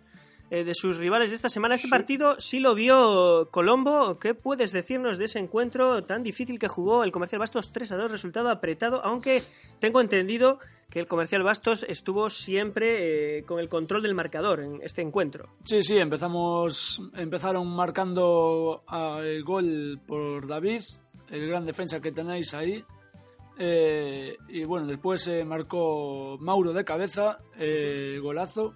A: eh, de sus rivales de esta semana. Ese partido sí lo vio Colombo. ¿Qué puedes decirnos de ese encuentro tan difícil que jugó el Comercial Bastos 3 a 2? Resultado apretado, aunque tengo entendido que el Comercial Bastos estuvo siempre eh, con el control del marcador en este encuentro.
B: Sí, sí, empezamos, empezaron marcando ah, el gol por David, el gran defensa que tenéis ahí. Eh, y bueno, después se marcó Mauro de cabeza, eh, golazo.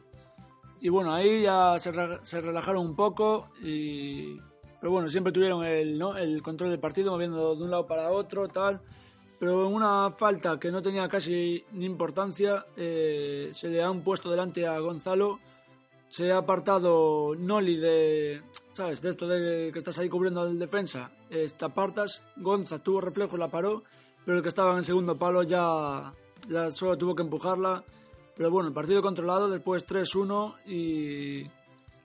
B: Y bueno, ahí ya se relajaron un poco. Y, pero bueno, siempre tuvieron el, ¿no? el control del partido, moviendo de un lado para otro, tal. Pero en una falta que no tenía casi ni importancia, eh, se le han puesto delante a Gonzalo se ha apartado Noli de, ¿sabes? De esto de que estás ahí cubriendo al defensa, te apartas, Gonza tuvo reflejo, la paró, pero el que estaba en el segundo palo ya, ya solo tuvo que empujarla. Pero bueno, el partido controlado, después 3-1 y,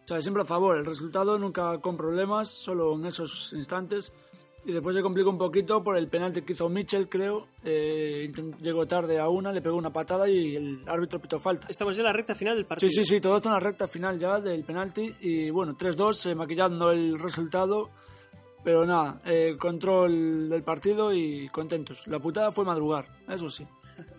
B: ¿sabes? Siempre a favor, el resultado nunca con problemas, solo en esos instantes. Y después se complicó un poquito por el penalti que hizo Mitchell, creo. Eh, llegó tarde a una, le pegó una patada y el árbitro pitó falta.
A: Estamos en la recta final del partido.
B: Sí, sí, sí, todo esto en la recta final ya del penalti. Y bueno, 3-2, eh, maquillando el resultado. Pero nada, eh, control del partido y contentos. La putada fue madrugar, eso sí.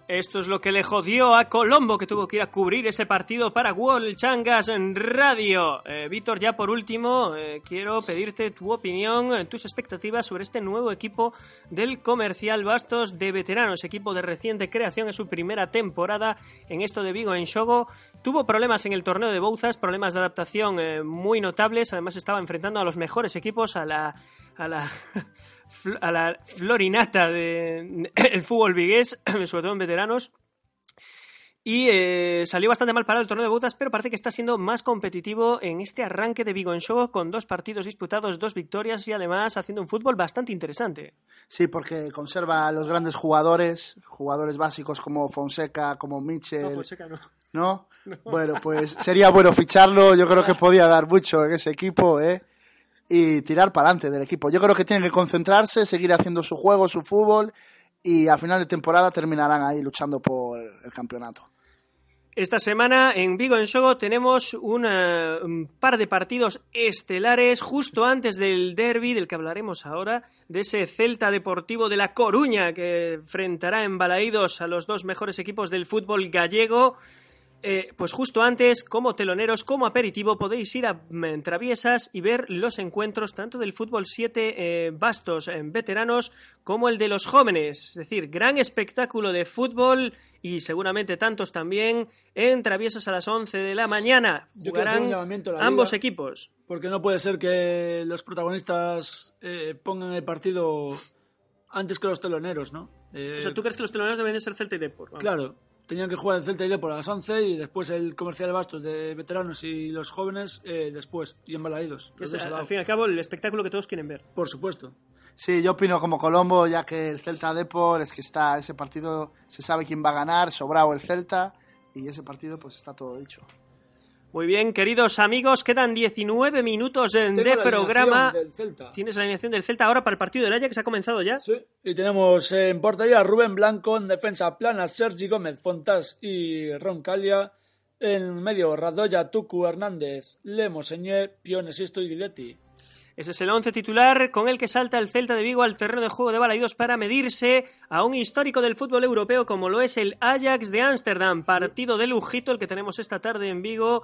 A: Esto es lo que le jodió a Colombo, que tuvo que ir a cubrir ese partido para World Changas en Radio. Eh, Víctor, ya por último, eh, quiero pedirte tu opinión, eh, tus expectativas sobre este nuevo equipo del Comercial Bastos de veteranos, equipo de reciente creación, es su primera temporada en esto de Vigo en Shogo. Tuvo problemas en el torneo de Bouzas, problemas de adaptación eh, muy notables, además estaba enfrentando a los mejores equipos, a la... A la a la florinata del fútbol vigués, sobre todo en veteranos. Y eh, salió bastante mal parado el torneo de botas, pero parece que está siendo más competitivo en este arranque de Vigo en Show, con dos partidos disputados, dos victorias y además haciendo un fútbol bastante interesante.
C: Sí, porque conserva a los grandes jugadores, jugadores básicos como Fonseca, como Mitchell,
A: No, Fonseca no.
C: ¿no? Bueno, pues sería bueno ficharlo, yo creo que podía dar mucho en ese equipo, ¿eh? Y tirar para adelante del equipo. Yo creo que tienen que concentrarse, seguir haciendo su juego, su fútbol, y al final de temporada terminarán ahí luchando por el campeonato.
A: Esta semana en Vigo en Shogo tenemos una- un par de partidos estelares justo antes del derby del que hablaremos ahora, de ese Celta Deportivo de La Coruña que enfrentará en Balaídos a los dos mejores equipos del fútbol gallego. Eh, pues justo antes, como teloneros, como aperitivo, podéis ir a mm, Traviesas y ver los encuentros tanto del fútbol 7 eh, bastos en veteranos como el de los jóvenes. Es decir, gran espectáculo de fútbol y seguramente tantos también en Traviesas a las 11 de la mañana. Jugarán
B: la
A: ambos equipos.
B: Porque no puede ser que los protagonistas eh, pongan el partido antes que los teloneros, ¿no? Eh,
A: O sea, ¿tú crees que los teloneros deben de ser Celta y Depor? Vamos.
B: Claro, tenían que jugar el Celta y Depor a las 11 y después el comercial de bastos de veteranos y los jóvenes eh, después, y embalaídos.
A: Es, al fin y al cabo, el espectáculo que todos quieren ver.
B: Por supuesto.
C: Sí, yo opino como Colombo, ya que el Celta Depor es que está ese partido, se sabe quién va a ganar, sobrado el Celta, y ese partido pues está todo dicho.
A: Muy bien, queridos amigos, quedan 19 minutos de
B: la
A: programa. Tienes la alineación del Celta ahora para el partido del Haya que se ha comenzado ya.
B: Sí, y tenemos en portería a Rubén Blanco, en defensa plana Sergi Gómez, Fontás y Roncalia. En medio, Radoya, Tucu, Hernández, Lemo, Señé, Pione, Sisto y Guidetti.
A: Ese es el once titular con el que salta el Celta de Vigo al terreno de juego de Balaidos para medirse a un histórico del fútbol europeo como lo es el Ajax de Ámsterdam. Partido de lujito el que tenemos esta tarde en Vigo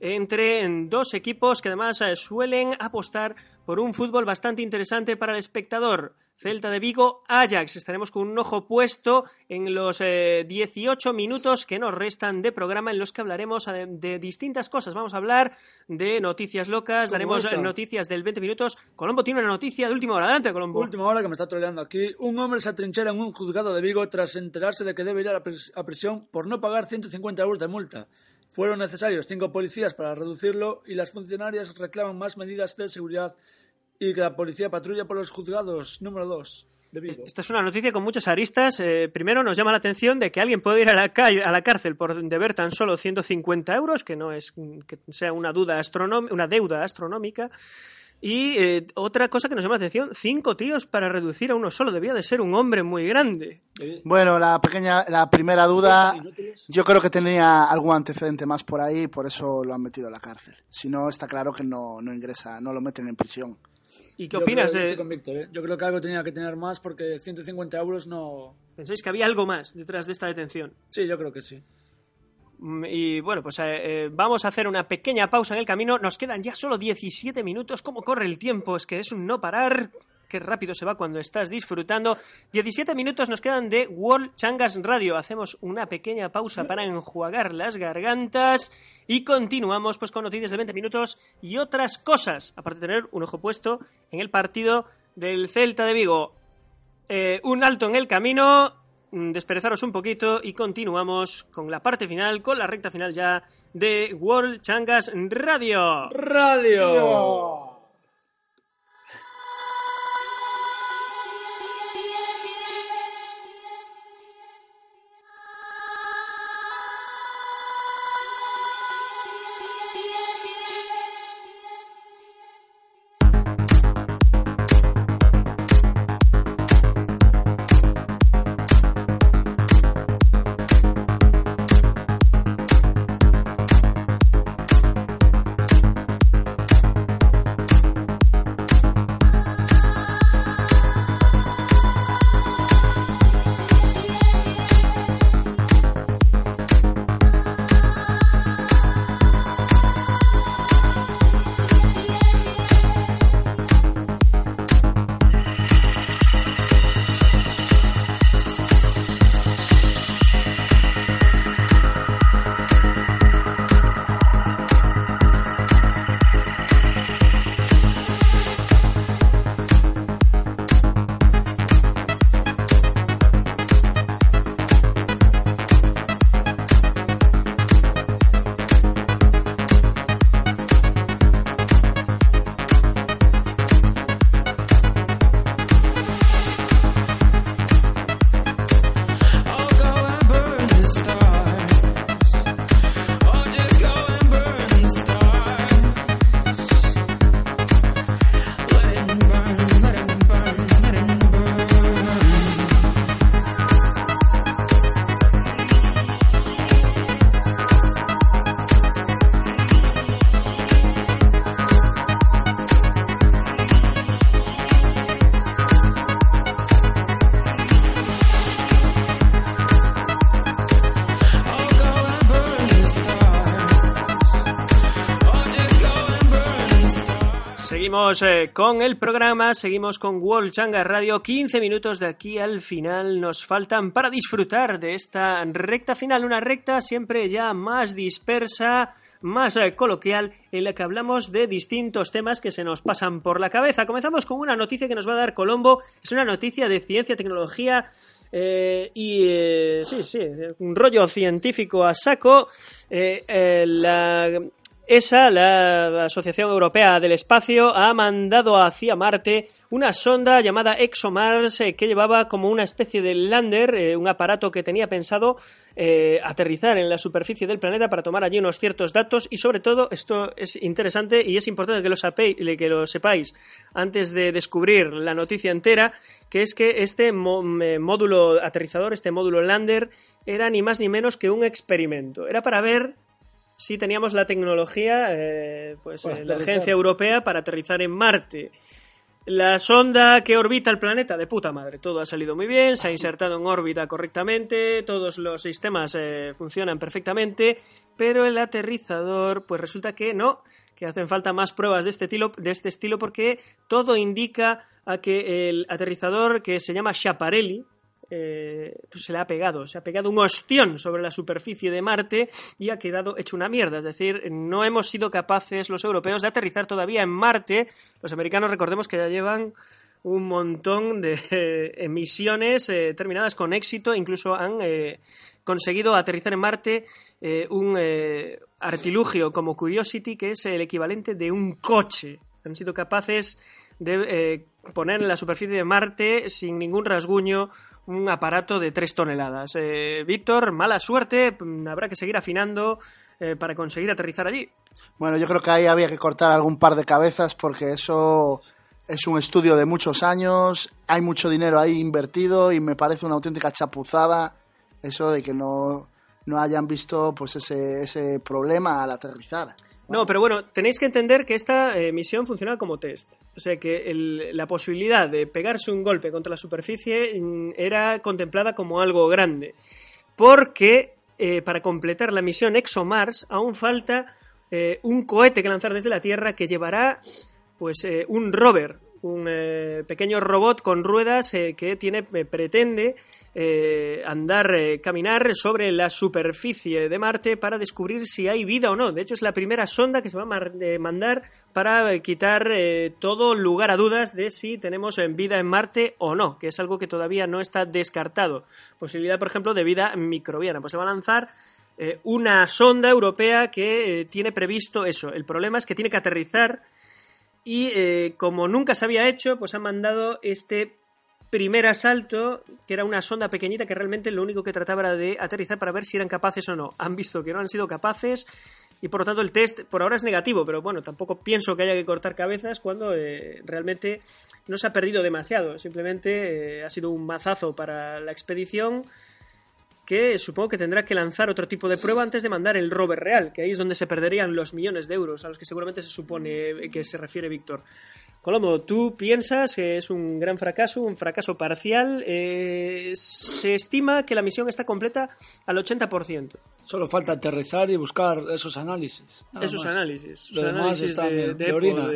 A: entre dos equipos que además eh, suelen apostar por un fútbol bastante interesante para el espectador. Celta de Vigo, Ajax. Estaremos con un ojo puesto en los eh, 18 minutos que nos restan de programa en los que hablaremos de, distintas cosas. Vamos a hablar de noticias locas, daremos
B: esta.
A: eh, noticias del 20 minutos. Colombo tiene una noticia de última hora. Adelante, Colombo.
B: Última hora que me está troleando aquí. Un hombre se atrinchera en un juzgado de Vigo tras enterarse de que debe ir a, la pris- a prisión por no pagar 150 euros de multa. Fueron necesarios cinco policías para reducirlo y las funcionarias reclaman más medidas de seguridad y que la policía patrulla por los juzgados número 2 de Vigo.
A: Esta es una noticia con muchas aristas. Eh, primero nos llama la atención de que alguien puede ir a la, a la cárcel por deber tan solo 150 euros, que no es que sea una, duda una deuda astronómica. Y eh, otra cosa que nos llama la atención, cinco tíos para reducir a uno solo. Debía de ser un hombre muy grande.
C: Bueno, la pequeña, la primera duda, yo creo que tenía algún antecedente más por ahí, por eso lo han metido a la cárcel. Si no, está claro que no, no ingresa, no lo meten en prisión.
A: ¿Y qué
B: Yo
A: opinas?
B: creo-
A: eh?
B: Víctor, ¿eh? Yo creo que algo tenía que tener más porque 150 euros no...
A: ¿Pensáis que había algo más detrás de esta detención?
B: Sí, yo creo que sí.
A: Mm, Y bueno, pues eh, eh, vamos a hacer una pequeña pausa en el camino. Nos quedan ya solo 17 minutos. ¿Cómo corre el tiempo? Es que es un no parar. Qué rápido se va cuando estás disfrutando. 17 minutos nos quedan de World Changas Radio. Hacemos una pequeña pausa para enjuagar las gargantas y continuamos pues con noticias de 20 minutos y otras cosas. Aparte de tener un ojo puesto en el partido del Celta de Vigo. Eh, un alto en el camino, desperezaros un poquito y continuamos con la parte final, con la recta final ya de World Changas Radio.
B: ¡Radio!
A: Seguimos eh, con el programa, seguimos con World Changas Radio. 15 minutos de aquí al final nos faltan para disfrutar de esta recta final, una recta siempre ya más dispersa, más eh, coloquial, en la que hablamos de distintos temas que se nos pasan por la cabeza. Comenzamos con una noticia que nos va a dar Colombo, es una noticia de ciencia, tecnología eh, y eh, sí, sí, un rollo científico a saco. La ESA, la Asociación Europea del Espacio, ha mandado hacia Marte una sonda llamada ExoMars eh, que llevaba como una especie de lander, eh, un aparato que tenía pensado eh, aterrizar en la superficie del planeta para tomar allí unos ciertos datos y sobre todo esto es interesante y es importante que lo, que lo sepáis antes de descubrir la noticia entera, que es que este módulo aterrizador, este módulo lander, era ni más ni menos que un experimento. Era para ver si teníamos la tecnología, eh, pues eh, la agencia europea para aterrizar en Marte. La sonda que orbita el planeta, de puta madre, todo ha salido muy bien, se ha insertado en órbita correctamente, todos los sistemas eh, funcionan perfectamente, pero el aterrizador, pues resulta que no, que hacen falta más pruebas de este estilo, de este estilo porque todo indica a que el aterrizador que se llama Schiaparelli, eh, pues se le ha pegado, se ha pegado un ostión sobre la superficie de Marte y ha quedado hecho una mierda. Es decir, no hemos sido capaces los europeos de aterrizar todavía en Marte. Los americanos, recordemos que ya llevan un montón de eh, emisiones eh, terminadas con éxito, incluso han eh, conseguido aterrizar en Marte un artilugio como Curiosity, que es el equivalente de un coche. Han sido capaces de poner en la superficie de Marte sin ningún rasguño un aparato de 3 toneladas. Eh, Víctor, mala suerte, mm, habrá que seguir afinando eh, para conseguir aterrizar allí.
C: Bueno, yo creo que ahí había que cortar algún par de cabezas porque eso es un estudio de muchos años, hay mucho dinero ahí invertido y me parece una auténtica chapuzada eso de que no, no hayan visto pues ese, ese problema al aterrizar.
A: No, pero bueno, tenéis que entender que esta eh, misión funcionaba como test. O sea que la posibilidad de pegarse un golpe contra la superficie mm, era contemplada como algo grande. Porque eh, para completar la misión ExoMars aún falta eh, un cohete que lanzar desde la Tierra que llevará pues un rover, un eh, pequeño robot con ruedas eh, que tiene eh, pretende andar, caminar sobre la superficie de Marte para descubrir si hay vida o no. De hecho, es la primera sonda que se va a mandar para quitar todo lugar a dudas de si tenemos vida en Marte o no, que es algo que todavía no está descartado. Posibilidad, por ejemplo, de vida microbiana. Pues se va a lanzar una sonda europea que tiene previsto eso. El problema es que tiene que aterrizar y eh, como nunca se había hecho, pues han mandado este primer asalto, que era una sonda pequeñita que realmente lo único que trataba era de aterrizar para ver si eran capaces o no. Han visto que no han sido capaces y por lo tanto el test por ahora es negativo, pero bueno, tampoco pienso que haya que cortar cabezas cuando eh, realmente no se ha perdido demasiado. Simplemente eh, ha sido un mazazo para la expedición que supongo que tendrá que lanzar otro tipo de prueba antes de mandar el rover real, que ahí es donde se perderían los millones de euros a los que seguramente se supone que se refiere Víctor. Colombo, ¿tú piensas que es un gran fracaso, un fracaso parcial? Eh, se estima que la misión está completa al 80%.
B: Solo falta aterrizar y buscar esos análisis.
A: Esos
B: más.
A: análisis, esos
B: Lo demás
A: análisis de, de
B: de orina.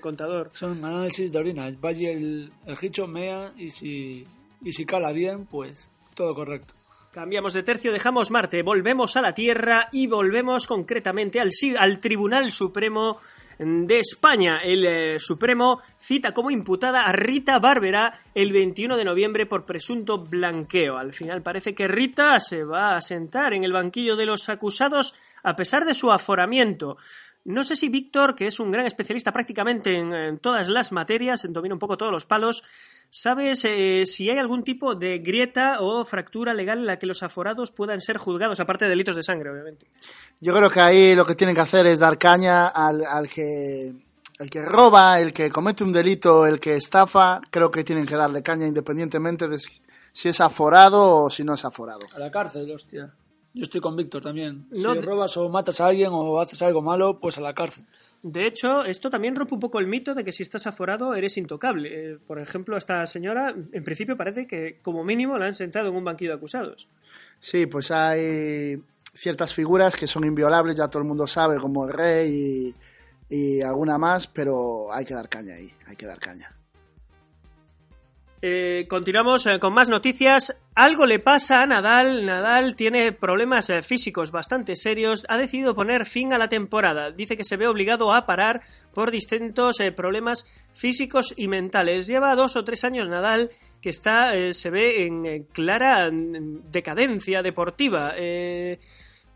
A: contador.
B: Son análisis de orina. Vaya el, el hicho, mea y si, y si cala bien, pues todo correcto.
A: Cambiamos de tercio, dejamos Marte, volvemos a la Tierra y volvemos concretamente al, Tribunal Supremo de España. El eh, Supremo cita como imputada a Rita Bárbara el 21 de noviembre por presunto blanqueo. Al final parece que Rita se va a sentar en el banquillo de los acusados a pesar de su aforamiento. No sé si Víctor, que es un gran especialista prácticamente en, en todas las materias, domina un poco todos los palos, ¿sabes eh, si hay algún tipo de grieta o fractura legal en la que los aforados puedan ser juzgados, aparte de delitos de sangre, obviamente?
C: Yo creo que ahí lo que tienen que hacer es dar caña al, al que el que roba, el que comete un delito, el que estafa, creo que tienen que darle caña independientemente de si- si es aforado o si no es aforado.
B: A la cárcel, hostia. Yo estoy con Víctor también.
A: No
B: si robas o matas a alguien o haces algo malo, pues a la cárcel.
A: De hecho, esto también rompe un poco el mito de que si estás aforado eres intocable. Eh, por ejemplo, a esta señora, en principio parece que como mínimo la han sentado en un banquillo de acusados.
C: Sí, pues hay ciertas figuras que son inviolables, ya todo el mundo sabe, como el rey y, y alguna más, pero hay que dar caña ahí, hay que dar caña.
A: Eh, continuamos eh, con más noticias. Algo le pasa a Nadal. Nadal tiene problemas eh, físicos bastante serios. Ha decidido poner fin a la temporada. Dice que se ve obligado a parar por distintos problemas físicos y mentales. Lleva dos o tres años Nadal que está se ve en clara mm, decadencia deportiva.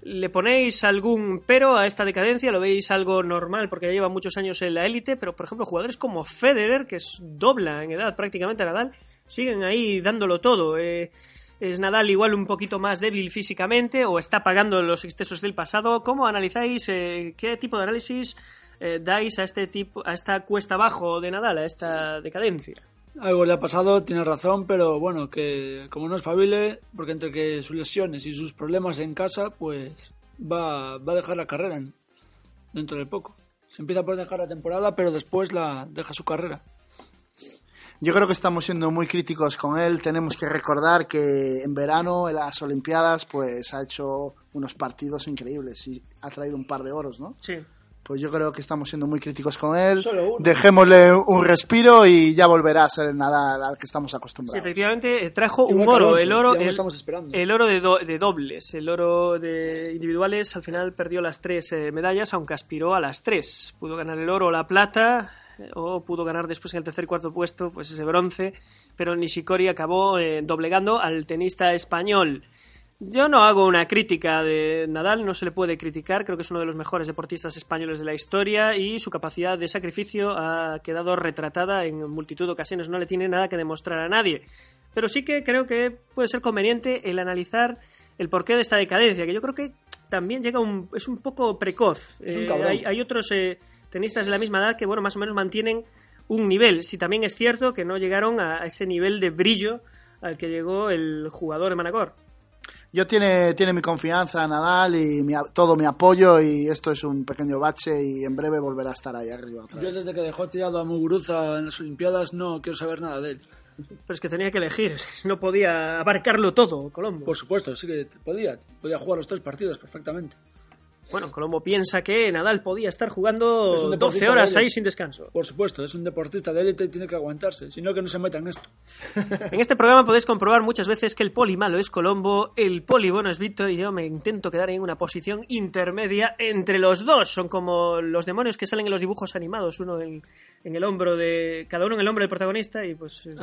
A: ¿Le ponéis algún pero a esta decadencia? ¿Lo veis algo normal porque ya lleva muchos años en la élite? Pero, por ejemplo, jugadores como Federer, que es dobla en edad prácticamente a Nadal, siguen ahí dándolo todo. Eh, ¿Es Nadal igual un poquito más débil físicamente o está pagando los excesos del pasado? ¿Cómo analizáis? eh, ¿Qué tipo de análisis eh, dais a este tipo, a esta cuesta abajo de Nadal, a esta decadencia?
B: Algo le ha pasado, tiene razón, pero bueno, que como no espabile, porque entre que sus lesiones y sus problemas en casa, pues va, va a dejar la carrera en- dentro de poco. Se empieza por dejar la temporada, pero después la deja su carrera.
C: Yo creo que estamos siendo muy críticos con él. Tenemos que recordar que en verano, en las Olimpiadas, pues ha hecho unos partidos increíbles y ha traído un par de oros, ¿no?
A: Sí.
C: Pues yo creo que estamos siendo muy críticos con él.
B: Solo uno.
C: Dejémosle un respiro y ya volverá a ser el Nadal al que estamos
A: Sí,
C: acostumbrados.
A: efectivamente, eh, trajo
B: Igual
A: un oro,
B: Alonso,
A: el oro, el,
B: estamos esperando.
A: el oro de, do- de dobles, el oro de individuales, al final perdió las tres eh, medallas, aunque aspiró a las tres. Pudo ganar el oro o la plata, eh, o pudo ganar después en el tercer y cuarto puesto, pues ese bronce, pero Nishikori acabó eh, doblegando al tenista español. Yo no hago una crítica de Nadal, no se le puede criticar, creo que es uno de los mejores deportistas españoles de la historia y su capacidad de sacrificio ha quedado retratada en multitud de ocasiones, no le tiene nada que demostrar a nadie. Pero sí que creo que puede ser conveniente el analizar el porqué de esta decadencia, que yo creo que también llega un, es un poco precoz.
B: Es un
A: Eh, hay, hay otros eh, tenistas de la misma edad que, bueno, más o menos mantienen un nivel. Si también es cierto que no llegaron a, a ese nivel de brillo al que llegó el jugador de Manacor.
C: Yo tiene, tiene mi confianza Nadal y mi a- todo mi apoyo y esto es un pequeño bache y en breve volverá a estar ahí arriba otra
B: Yo desde que dejó tirado a Muguruza en las Olimpiadas no quiero saber nada de él.
A: Pero es que tenía que elegir, no podía abarcarlo todo, Colombo.
B: Por supuesto, sí que podía. Podía jugar los tres partidos perfectamente.
A: Bueno, Colombo piensa que Nadal podía estar jugando
B: Es un
A: 12
B: deportista
A: horas ahí sin descanso.
B: Por supuesto, es un deportista de élite y tiene que aguantarse. Si no, que no se meta en esto.
A: En este programa podéis comprobar muchas veces que el poli malo es Colombo, el poli bueno es Víctor y yo me intento quedar en una posición intermedia entre los dos. Son como los demonios que salen en los dibujos animados, uno en, en el hombro de. cada uno en el hombro del protagonista y pues eh,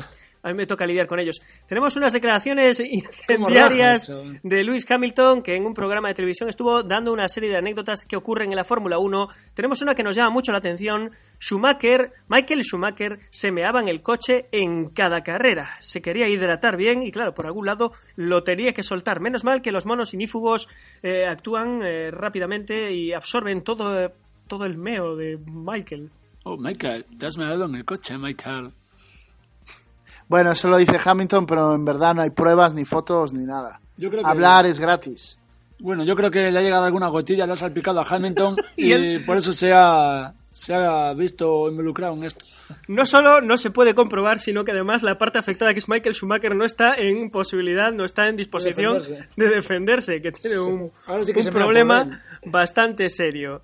A: a mí me toca lidiar con ellos. Tenemos unas declaraciones incendiarias de Lewis Hamilton que en un programa de televisión estuvo dando una serie de anécdotas que ocurren en la Fórmula 1. Tenemos una que nos llama mucho la atención. Schumacher, Michael Schumacher, se meaba en el coche en cada carrera. Se quería hidratar bien y claro, por algún lado lo tenía que soltar. Menos mal que los monos inífugos eh, actúan eh, rápidamente y absorben todo, todo el meo de Michael.
B: Oh, Michael, te has meado en el coche, Michael.
C: Bueno, eso lo dice Hamilton, pero en verdad no hay pruebas, ni fotos, ni nada.
B: Yo creo que-
C: Hablar es gratis.
B: Bueno, yo creo que le ha llegado alguna gotilla, le ha salpicado a Hamilton
A: Y
B: y,
A: él-
B: por eso se ha, se ha visto involucrado en esto.
A: No solo no se puede comprobar, sino que además la parte afectada, que es Michael Schumacher, no está en posibilidad, no está en disposición de
B: defenderse.
A: defenderse, que tiene un,
B: Ahora sí que
A: un problema bastante serio.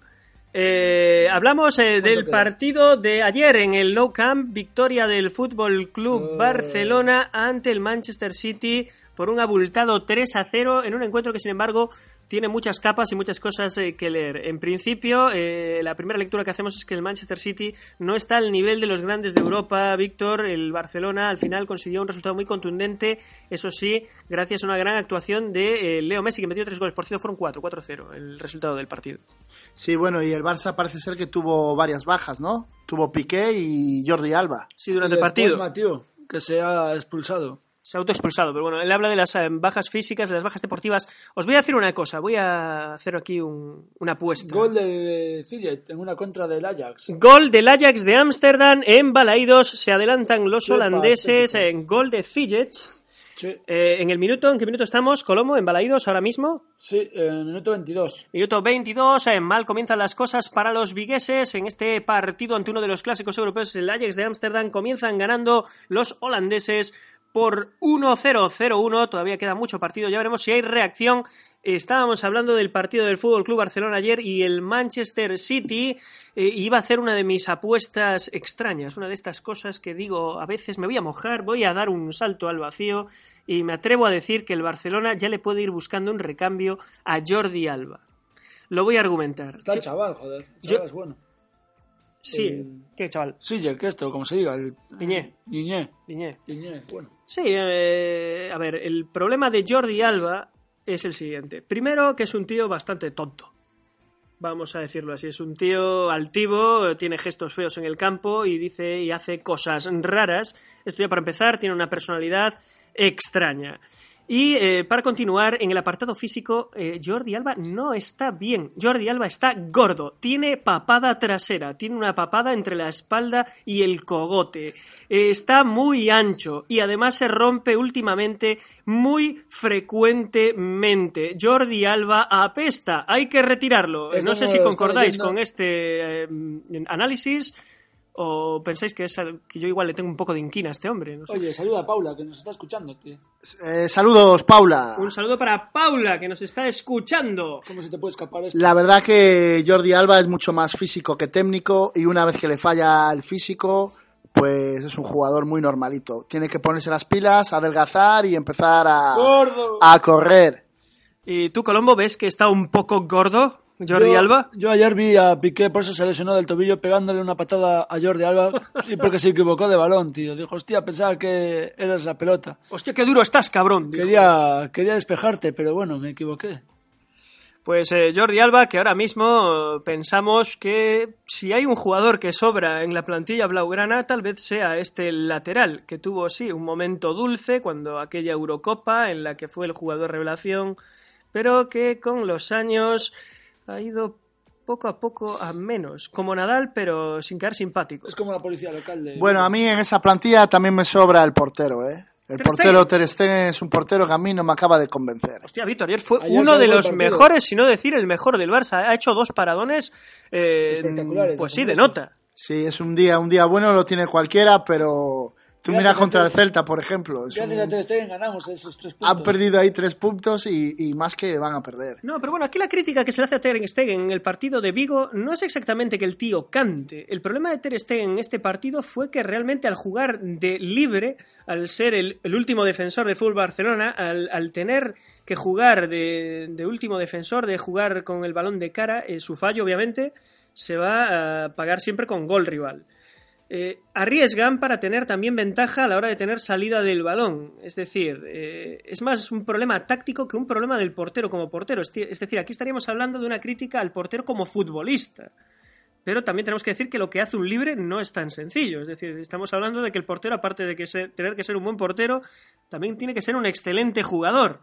A: Eh, hablamos eh, del
B: queda?
A: partido de ayer en el Nou Camp, victoria del Fútbol Club
B: Oh.
A: Barcelona ante el Manchester City por un abultado 3 a 0 en un encuentro que sin embargo tiene muchas capas y muchas cosas eh, que leer. En principio, eh, la primera lectura que hacemos es que el Manchester City no está al nivel de los grandes de Europa. Víctor, el Barcelona al final consiguió un resultado muy contundente, eso sí, gracias a una gran actuación de eh, Leo Messi que metió tres goles. Por cierto, fueron 4, 4-0 el resultado del partido.
C: Sí, bueno, y el Barça parece ser que tuvo varias bajas, ¿no? Tuvo Piqué y Jordi Alba.
A: Sí, durante
B: Y
A: el partido.
B: Mathieu, que se ha expulsado.
A: Se ha autoexpulsado, pero bueno, él habla de las eh, bajas físicas, de las bajas deportivas. Os voy a decir una cosa, voy a hacer aquí un- una apuesta.
B: Gol de Ziyech en una contra del Ajax.
A: Gol del Ajax de Ámsterdam en Balaídos. Se adelantan los holandeses en gol de Ziyech.
B: Sí,
A: Eh, en el minuto, ¿en qué minuto estamos? Colomo, en Balaídos ahora mismo.
B: sí, en el minuto 22.
A: Minuto 22, eh, mal comienzan las cosas para los vigueses en este partido ante uno de los clásicos europeos, el Ajax de Ámsterdam, comienzan ganando los holandeses por 1-0-0-1, todavía queda mucho partido, ya veremos si hay reacción. Estábamos hablando del partido del Fútbol Club Barcelona ayer y el Manchester City eh, iba a hacer una de mis apuestas extrañas, una de estas cosas que digo, a veces me voy a mojar, voy a dar un salto al vacío y me atrevo a decir que el Barcelona ya le puede ir buscando un recambio a Jordi Alba. Lo voy a argumentar.
B: Está el chaval, joder. El
A: Yo-
B: es bueno.
A: Sí,
B: Eh,
A: ¿qué chaval?
B: Siller, que esto, como se diga. El...
A: Iñé.
B: Iñé.
A: Liñé.
B: Iñé, bueno.
A: Sí, eh, a ver, el problema de Jordi Alba es el siguiente. Primero, que es un tío bastante tonto. Vamos a decirlo así. Es un tío altivo, tiene gestos feos en el campo y dice y hace cosas raras. Esto ya para empezar, tiene una personalidad extraña. Y eh, para continuar, en el apartado físico, eh, Jordi Alba no está bien. Jordi Alba está gordo, tiene papada trasera, tiene una papada entre la espalda y el cogote. Eh, está muy ancho y además se rompe últimamente muy frecuentemente. Jordi Alba apesta, hay que retirarlo. No sé si concordáis con este análisis o pensáis que, es, que yo igual le tengo un poco de inquina a este hombre. no sé.
B: Oye, saluda a Paula, que nos está escuchando, tío.
C: Eh, saludos, Paula.
A: Un saludo para Paula, que nos está escuchando.
B: ¿Cómo se te puede escapar esto?
C: La verdad que Jordi Alba es mucho más físico que técnico y una vez que le falla el físico, pues es un jugador muy normalito. Tiene que ponerse las pilas, adelgazar y empezar a,
B: ¡Gordo!
C: a correr.
A: ¿Y tú, Colombo, ves que está un poco gordo Jordi
B: yo,
A: Alba?
B: Yo ayer vi a Piqué, por eso se lesionó del tobillo, pegándole una patada a Jordi Alba y porque se equivocó de balón, tío. Dijo, hostia, pensaba que eras la pelota.
A: Hostia, qué duro estás, cabrón. dijo.
B: Quería, quería despejarte, pero bueno, me equivoqué.
A: Pues eh, Jordi Alba, que ahora mismo eh, pensamos que si hay un jugador que sobra en la plantilla blaugrana, tal vez sea este lateral, que tuvo, sí, un momento dulce cuando aquella Eurocopa en la que fue el jugador revelación, pero que con los años ha ido poco a poco a menos, como Nadal, pero sin quedar simpático.
B: Es como la policía local de...
C: Bueno, a mí en esa plantilla también me sobra el portero, ¿eh? El
A: Ter
C: portero. Ter Stegen es un portero que a mí no me acaba de convencer.
A: Hostia, Víctor, ayer fue
B: Ayer
A: uno de los
B: partido.
A: mejores, si no decir el mejor del Barça. Ha hecho dos paradones, eh,
B: Espectaculares,
A: pues sí, de nota.
C: Sí, es un día, un día bueno, lo tiene cualquiera, pero tú
B: Gracias
C: mira
B: a
C: contra el Celta, por ejemplo. es
B: Gracias
C: un-
B: a Ter Stegen ganamos esos tres puntos.
C: Han perdido ahí tres puntos y, y más que van a perder.
A: No, pero bueno, aquí la crítica que se le hace a Ter Stegen en el partido de Vigo no es exactamente que el tío cante. El problema de Ter Stegen en este partido fue que realmente al jugar de libre, al ser el, el último defensor de fútbol Barcelona, al, al tener que jugar de, de último defensor, de jugar con el balón de cara, eh, su fallo obviamente se va a pagar siempre con gol rival. Eh, arriesgan para tener también ventaja a la hora de tener salida del balón. Es decir, eh, es más un problema táctico que un problema del portero como portero. Es decir, aquí estaríamos hablando de una crítica al portero como futbolista. Pero también tenemos que decir que lo que hace un libre no es tan sencillo. Es decir, estamos hablando de que el portero, aparte de que ser- tener que ser un buen portero, también tiene que ser un excelente jugador.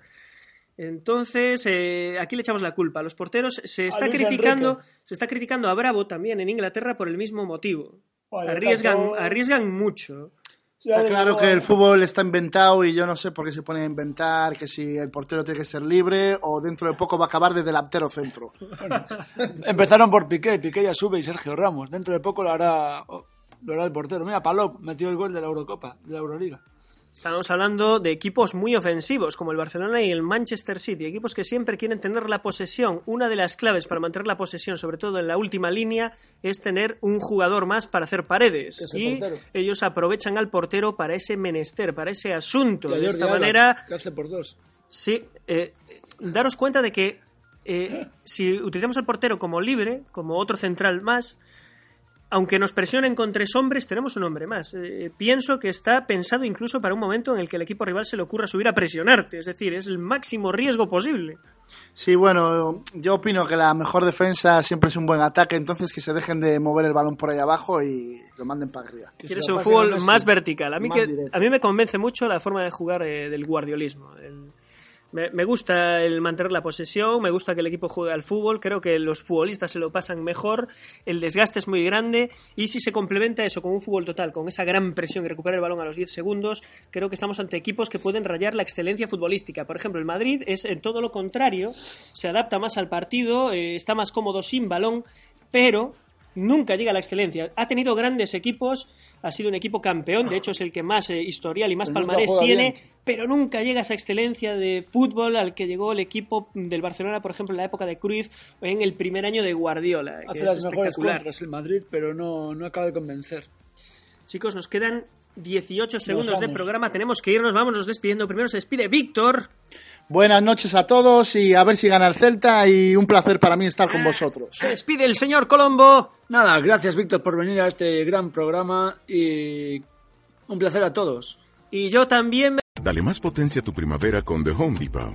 A: Entonces, eh, aquí le echamos la culpa. A los porteros se está criticando,
B: Enrique.
A: se está criticando a Bravo también en Inglaterra por el mismo motivo. Arriesgan, arriesgan mucho.
C: Está claro que el fútbol está inventado y yo no sé por qué se pone a inventar que si el portero tiene que ser libre o dentro de poco va a acabar de delantero centro.
B: Empezaron por Piqué, Piqué ya sube y Sergio Ramos. Dentro de poco lo hará, lo hará el portero. Mira, Palop metió el gol de la Eurocopa, de la Euroliga.
A: Estamos hablando de equipos muy ofensivos como el Barcelona y el Manchester City, equipos que siempre quieren tener la posesión. Una de las claves para mantener la posesión, sobre todo en la última línea, es tener un jugador más para hacer paredes.
B: Que es el
A: Y
B: portero.
A: ellos aprovechan al portero para ese menester, para ese asunto. De esta
B: Alba,
A: manera,
B: que hace por dos.
A: Sí, eh, daros cuenta de que eh, si utilizamos al portero como libre, como otro central más, aunque nos presionen con tres hombres, tenemos un hombre más. Eh, pienso que está pensado incluso para un momento en el que el equipo rival se le ocurra subir a presionarte, es decir, es el máximo riesgo posible.
C: Sí, bueno, yo opino que la mejor defensa siempre es un buen ataque, entonces que se dejen de mover el balón por ahí abajo y lo manden para arriba.
B: Que
A: Quieres un fútbol más vertical. A mí,
C: Más
A: que, a mí me convence mucho la forma de jugar eh, del guardiolismo. El- me, gusta el mantener la posesión, me gusta que el equipo juegue al fútbol, creo que los futbolistas se lo pasan mejor, el desgaste es muy grande y si se complementa eso con un fútbol total, con esa gran presión y recuperar el balón a los 10 segundos, creo que estamos ante equipos que pueden rayar la excelencia futbolística. Por ejemplo, el Madrid es en todo lo contrario, se adapta más al partido, eh, está más cómodo sin balón, pero nunca llega a la excelencia. Ha tenido grandes equipos, ha sido un equipo campeón, de hecho es el que más eh, historial y más palmarés tiene,
B: bien.
A: pero nunca llega a esa excelencia de fútbol al que llegó el equipo del Barcelona, por ejemplo, en la época de Cruyff, en el primer año de Guardiola, que
B: Hace
A: es
B: las mejores
A: espectacular.
B: contras el Madrid, pero no, no acaba de convencer.
A: Chicos, nos quedan 18 segundos de
B: vamos.
A: programa, tenemos que irnos, vámonos despidiendo. Primero se despide Víctor.
C: Buenas noches a todos y a ver si gana el Celta y un placer para mí estar con vosotros.
A: Se despide el señor Colombo.
B: Nada, gracias Víctor por venir a este gran programa y un placer a todos.
A: Y yo también
D: Dale más potencia a tu primavera con The Home Depot.